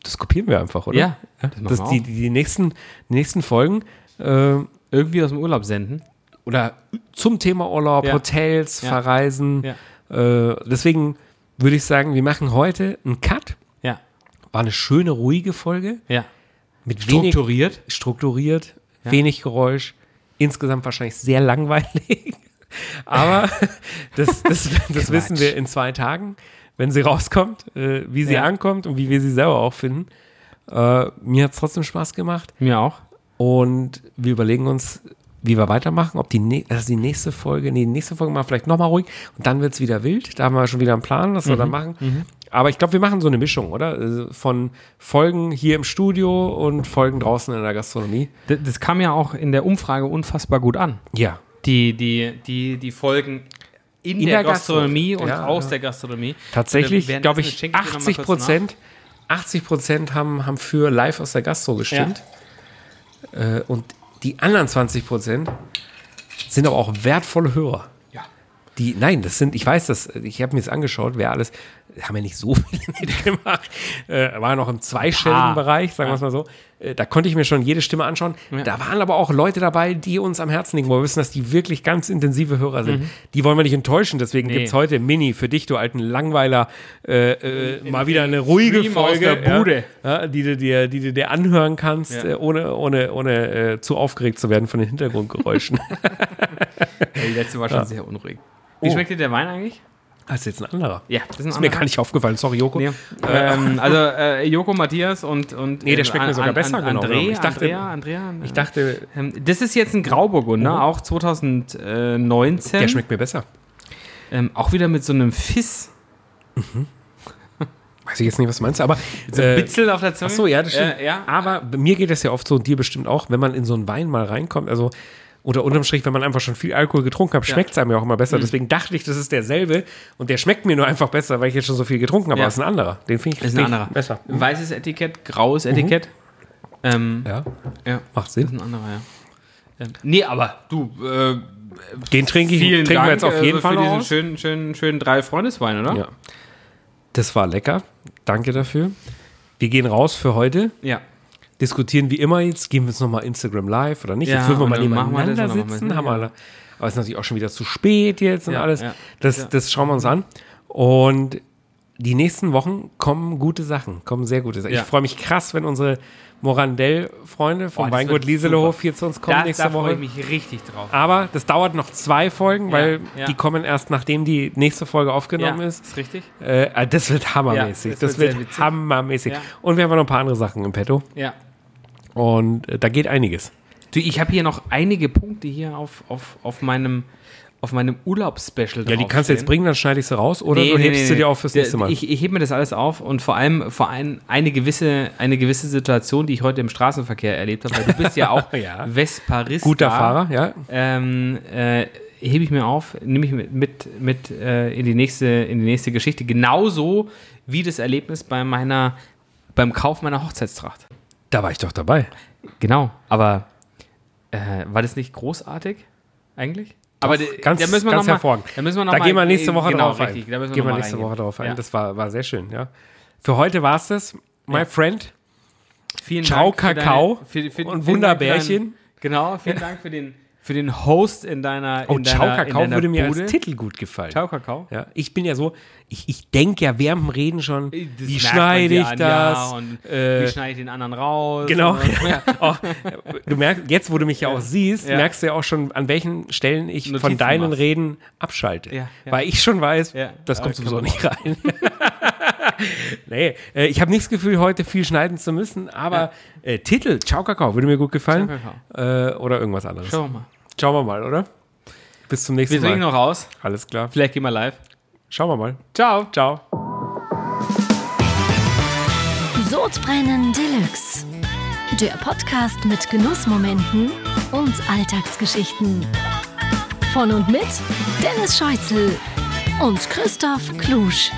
das kopieren wir einfach, oder? Ja, das machen Das, wir die, die, die, nächsten, die nächsten Folgen äh, Irgendwie aus dem Urlaub senden. oder zum Thema Urlaub, Ja. Hotels, Ja. Verreisen. Äh, deswegen würde ich sagen, wir machen heute einen Cut. Ja. War eine schöne, ruhige Folge. Ja. Mit wenig Strukturiert. Strukturiert, wenig Geräusch, insgesamt wahrscheinlich sehr langweilig. Aber das, das, das wissen wir in zwei Tagen, wenn sie rauskommt, äh, wie sie Ja. ankommt und wie wir sie selber auch finden. Äh, mir hat es trotzdem Spaß gemacht Mir auch. und wir überlegen uns, wie wir weitermachen, ob die, nä- also die nächste Folge, nee, die nächste Folge machen wir vielleicht nochmal ruhig und dann wird es wieder wild. Da haben wir schon wieder einen Plan, was wir Mhm. da machen. Aber ich glaube, wir machen so eine Mischung, oder? Also Von Folgen hier im Studio und Folgen draußen in der Gastronomie. Das, das kam ja auch in der Umfrage unfassbar gut an. Ja. Die, die, die, die Folgen in, In der, der Gastronomie Gastro- und ja, aus ja. der Gastronomie. Tatsächlich, glaube ich, schenke dir noch mal 80 kurz Prozent, 80 Prozent haben, haben für live aus der Gastro gestimmt. Äh, und die anderen 20 Prozent sind aber auch wertvolle Hörer. Ja. Die, nein, das sind, ich weiß das, ich habe mir das angeschaut, wer alles, haben ja nicht so viele mitgemacht, äh, war noch im zweistelligen. Bereich, sagen wir es mal so. Äh, da konnte ich mir schon jede Stimme anschauen. Ja. Da waren aber auch Leute dabei, die uns am Herzen liegen, wo wir wissen, dass die wirklich ganz intensive Hörer sind. Die wollen wir nicht enttäuschen, deswegen Mhm. Nee. gibt's heute Mini für dich, du alten Langweiler, äh, äh, mal wieder eine ruhige Stream aus Folge, der Bude. Ja, die, du dir, die du dir anhören kannst, Ja. äh, ohne, ohne, ohne äh, zu aufgeregt zu werden von den Hintergrundgeräuschen. Die letzte war schon sehr unruhig. Wie Oh. schmeckt dir der Wein eigentlich? Das ist jetzt ein anderer. Ja, das ist, ein Ist mir gar nicht aufgefallen, sorry, Joko. Nee. Ähm, also äh, Joko, Matthias und, und Nee, der äh, schmeckt mir sogar besser, genau André. Ich dachte- Andrea, Andrea, Ich dachte, ähm, das ist jetzt ein Grauburgunder, auch 2019. der schmeckt mir besser. ähm, auch wieder mit so einem Fiss. Weiß ich jetzt nicht, was du meinst, aber So ein Bitzel auf der Zunge. Ach so, ja, das stimmt. Äh, ja. Aber mir geht es ja oft so, und dir bestimmt auch, wenn man in so einen Wein mal reinkommt, also oder unterm Strich, wenn man einfach schon viel Alkohol getrunken hat, schmeckt es einem ja auch immer besser. Deswegen dachte ich, das ist derselbe und der schmeckt mir nur einfach besser, weil ich jetzt schon so viel getrunken habe. Ja. Aber es ist ein anderer. Den finde ich, ist ein anderer. besser. Weißes Etikett, graues Etikett. Ähm, Ja, ja. macht Das Sinn. ist ein anderer, ja. Ähm, nee, aber du, äh, Den trinke ich, trinken Dank wir jetzt auf jeden äh, Fall für noch diesen aus. schönen, schönen, schönen drei Freundeswein, oder? Ja. Das war lecker. Danke dafür. Wir gehen raus für heute. Ja. Diskutieren wie immer jetzt. Gehen wir jetzt nochmal Instagram live oder nicht? Ja, jetzt würden wir mal das nebeneinander wir sitzen. das. Haben wir, aber es ist natürlich auch schon wieder zu spät jetzt und Ja, alles. ja. Das, das schauen wir uns an. Und die nächsten Wochen kommen gute Sachen, kommen sehr gute Sachen. Ich freue mich krass, wenn unsere Morandell-Freunde vom Oh, das Weingut Lieselohof hier zu uns kommen Da, nächste da freue Woche. ich mich richtig drauf. Aber das dauert noch zwei Folgen, weil die kommen erst nachdem die nächste Folge aufgenommen ist. ist richtig. Äh, das wird hammermäßig. Das das, wird wird, hammermäßig. Und wir haben noch ein paar andere Sachen im Petto. Ja. Und äh, da geht einiges. Du, ich habe hier noch einige Punkte hier auf, auf, auf meinem, auf meinem Urlaubsspecial Ja, die kannst du jetzt bringen, dann schneide ich sie raus oder du hebst sie dir auf fürs nächste Mal. Ich, ich hebe mir das alles auf und vor allem vor allem eine gewisse, eine gewisse Situation, die ich heute im Straßenverkehr erlebt habe, weil du bist ja auch Ja. Vesparista. Guter Fahrer, ja. Ähm, äh, hebe ich mir auf, nehme ich mit, mit, mit äh, in, die nächste, in die nächste Geschichte. Genauso wie das Erlebnis bei meiner, beim Kauf meiner Hochzeitstracht. Da war ich doch dabei. Genau, aber äh, war das nicht großartig eigentlich? aber Doch, de- ganz, da müssen wir ganz noch mal, hervorragend. Da müssen wir noch da mal, gehen wir nächste Woche genau, drauf richtig, ein. Da müssen wir gehen wir mal nächste reingehen. Woche drauf ein. Ja. Das war, war sehr schön, ja. Für heute war es das. My Ja. friend. Vielen Ciao, Dank für Kakao deine- für, für, und für Wunderbärchen. Genau, vielen Dank für den, für den Host in deiner Oh, in Ciao deiner, in Kakao deiner würde mir Bude. als Titel gut gefallen. Ciao Kakao. Ja, ich bin ja so, ich, ich denke ja während dem Reden schon, Das wie schneide ich an, das? Ja, und Äh, wie schneide ich den anderen raus? Genau. Ja. Auch, du merkst, jetzt, wo du mich ja auch siehst, merkst du ja auch schon, an welchen Stellen ich von Notizen deinen machst. Reden abschalte. Weil ich schon weiß, das kommt sowieso man nicht rein. nee, äh, ich habe nicht das Gefühl, heute viel schneiden zu müssen, aber äh, Titel, Ciao Kakao, würde mir gut gefallen. Ciao, Äh, oder irgendwas anderes. Schauen wir mal. Schauen wir mal, oder? Bis zum nächsten Wir trinken Mal. noch raus. Alles klar. Vielleicht gehen wir live. Schauen wir mal. Ciao. Ciao. Sodbrennen Deluxe. Der Podcast mit Genussmomenten und Alltagsgeschichten. Von und mit Dennis Scheuzel und Christoph Klusch.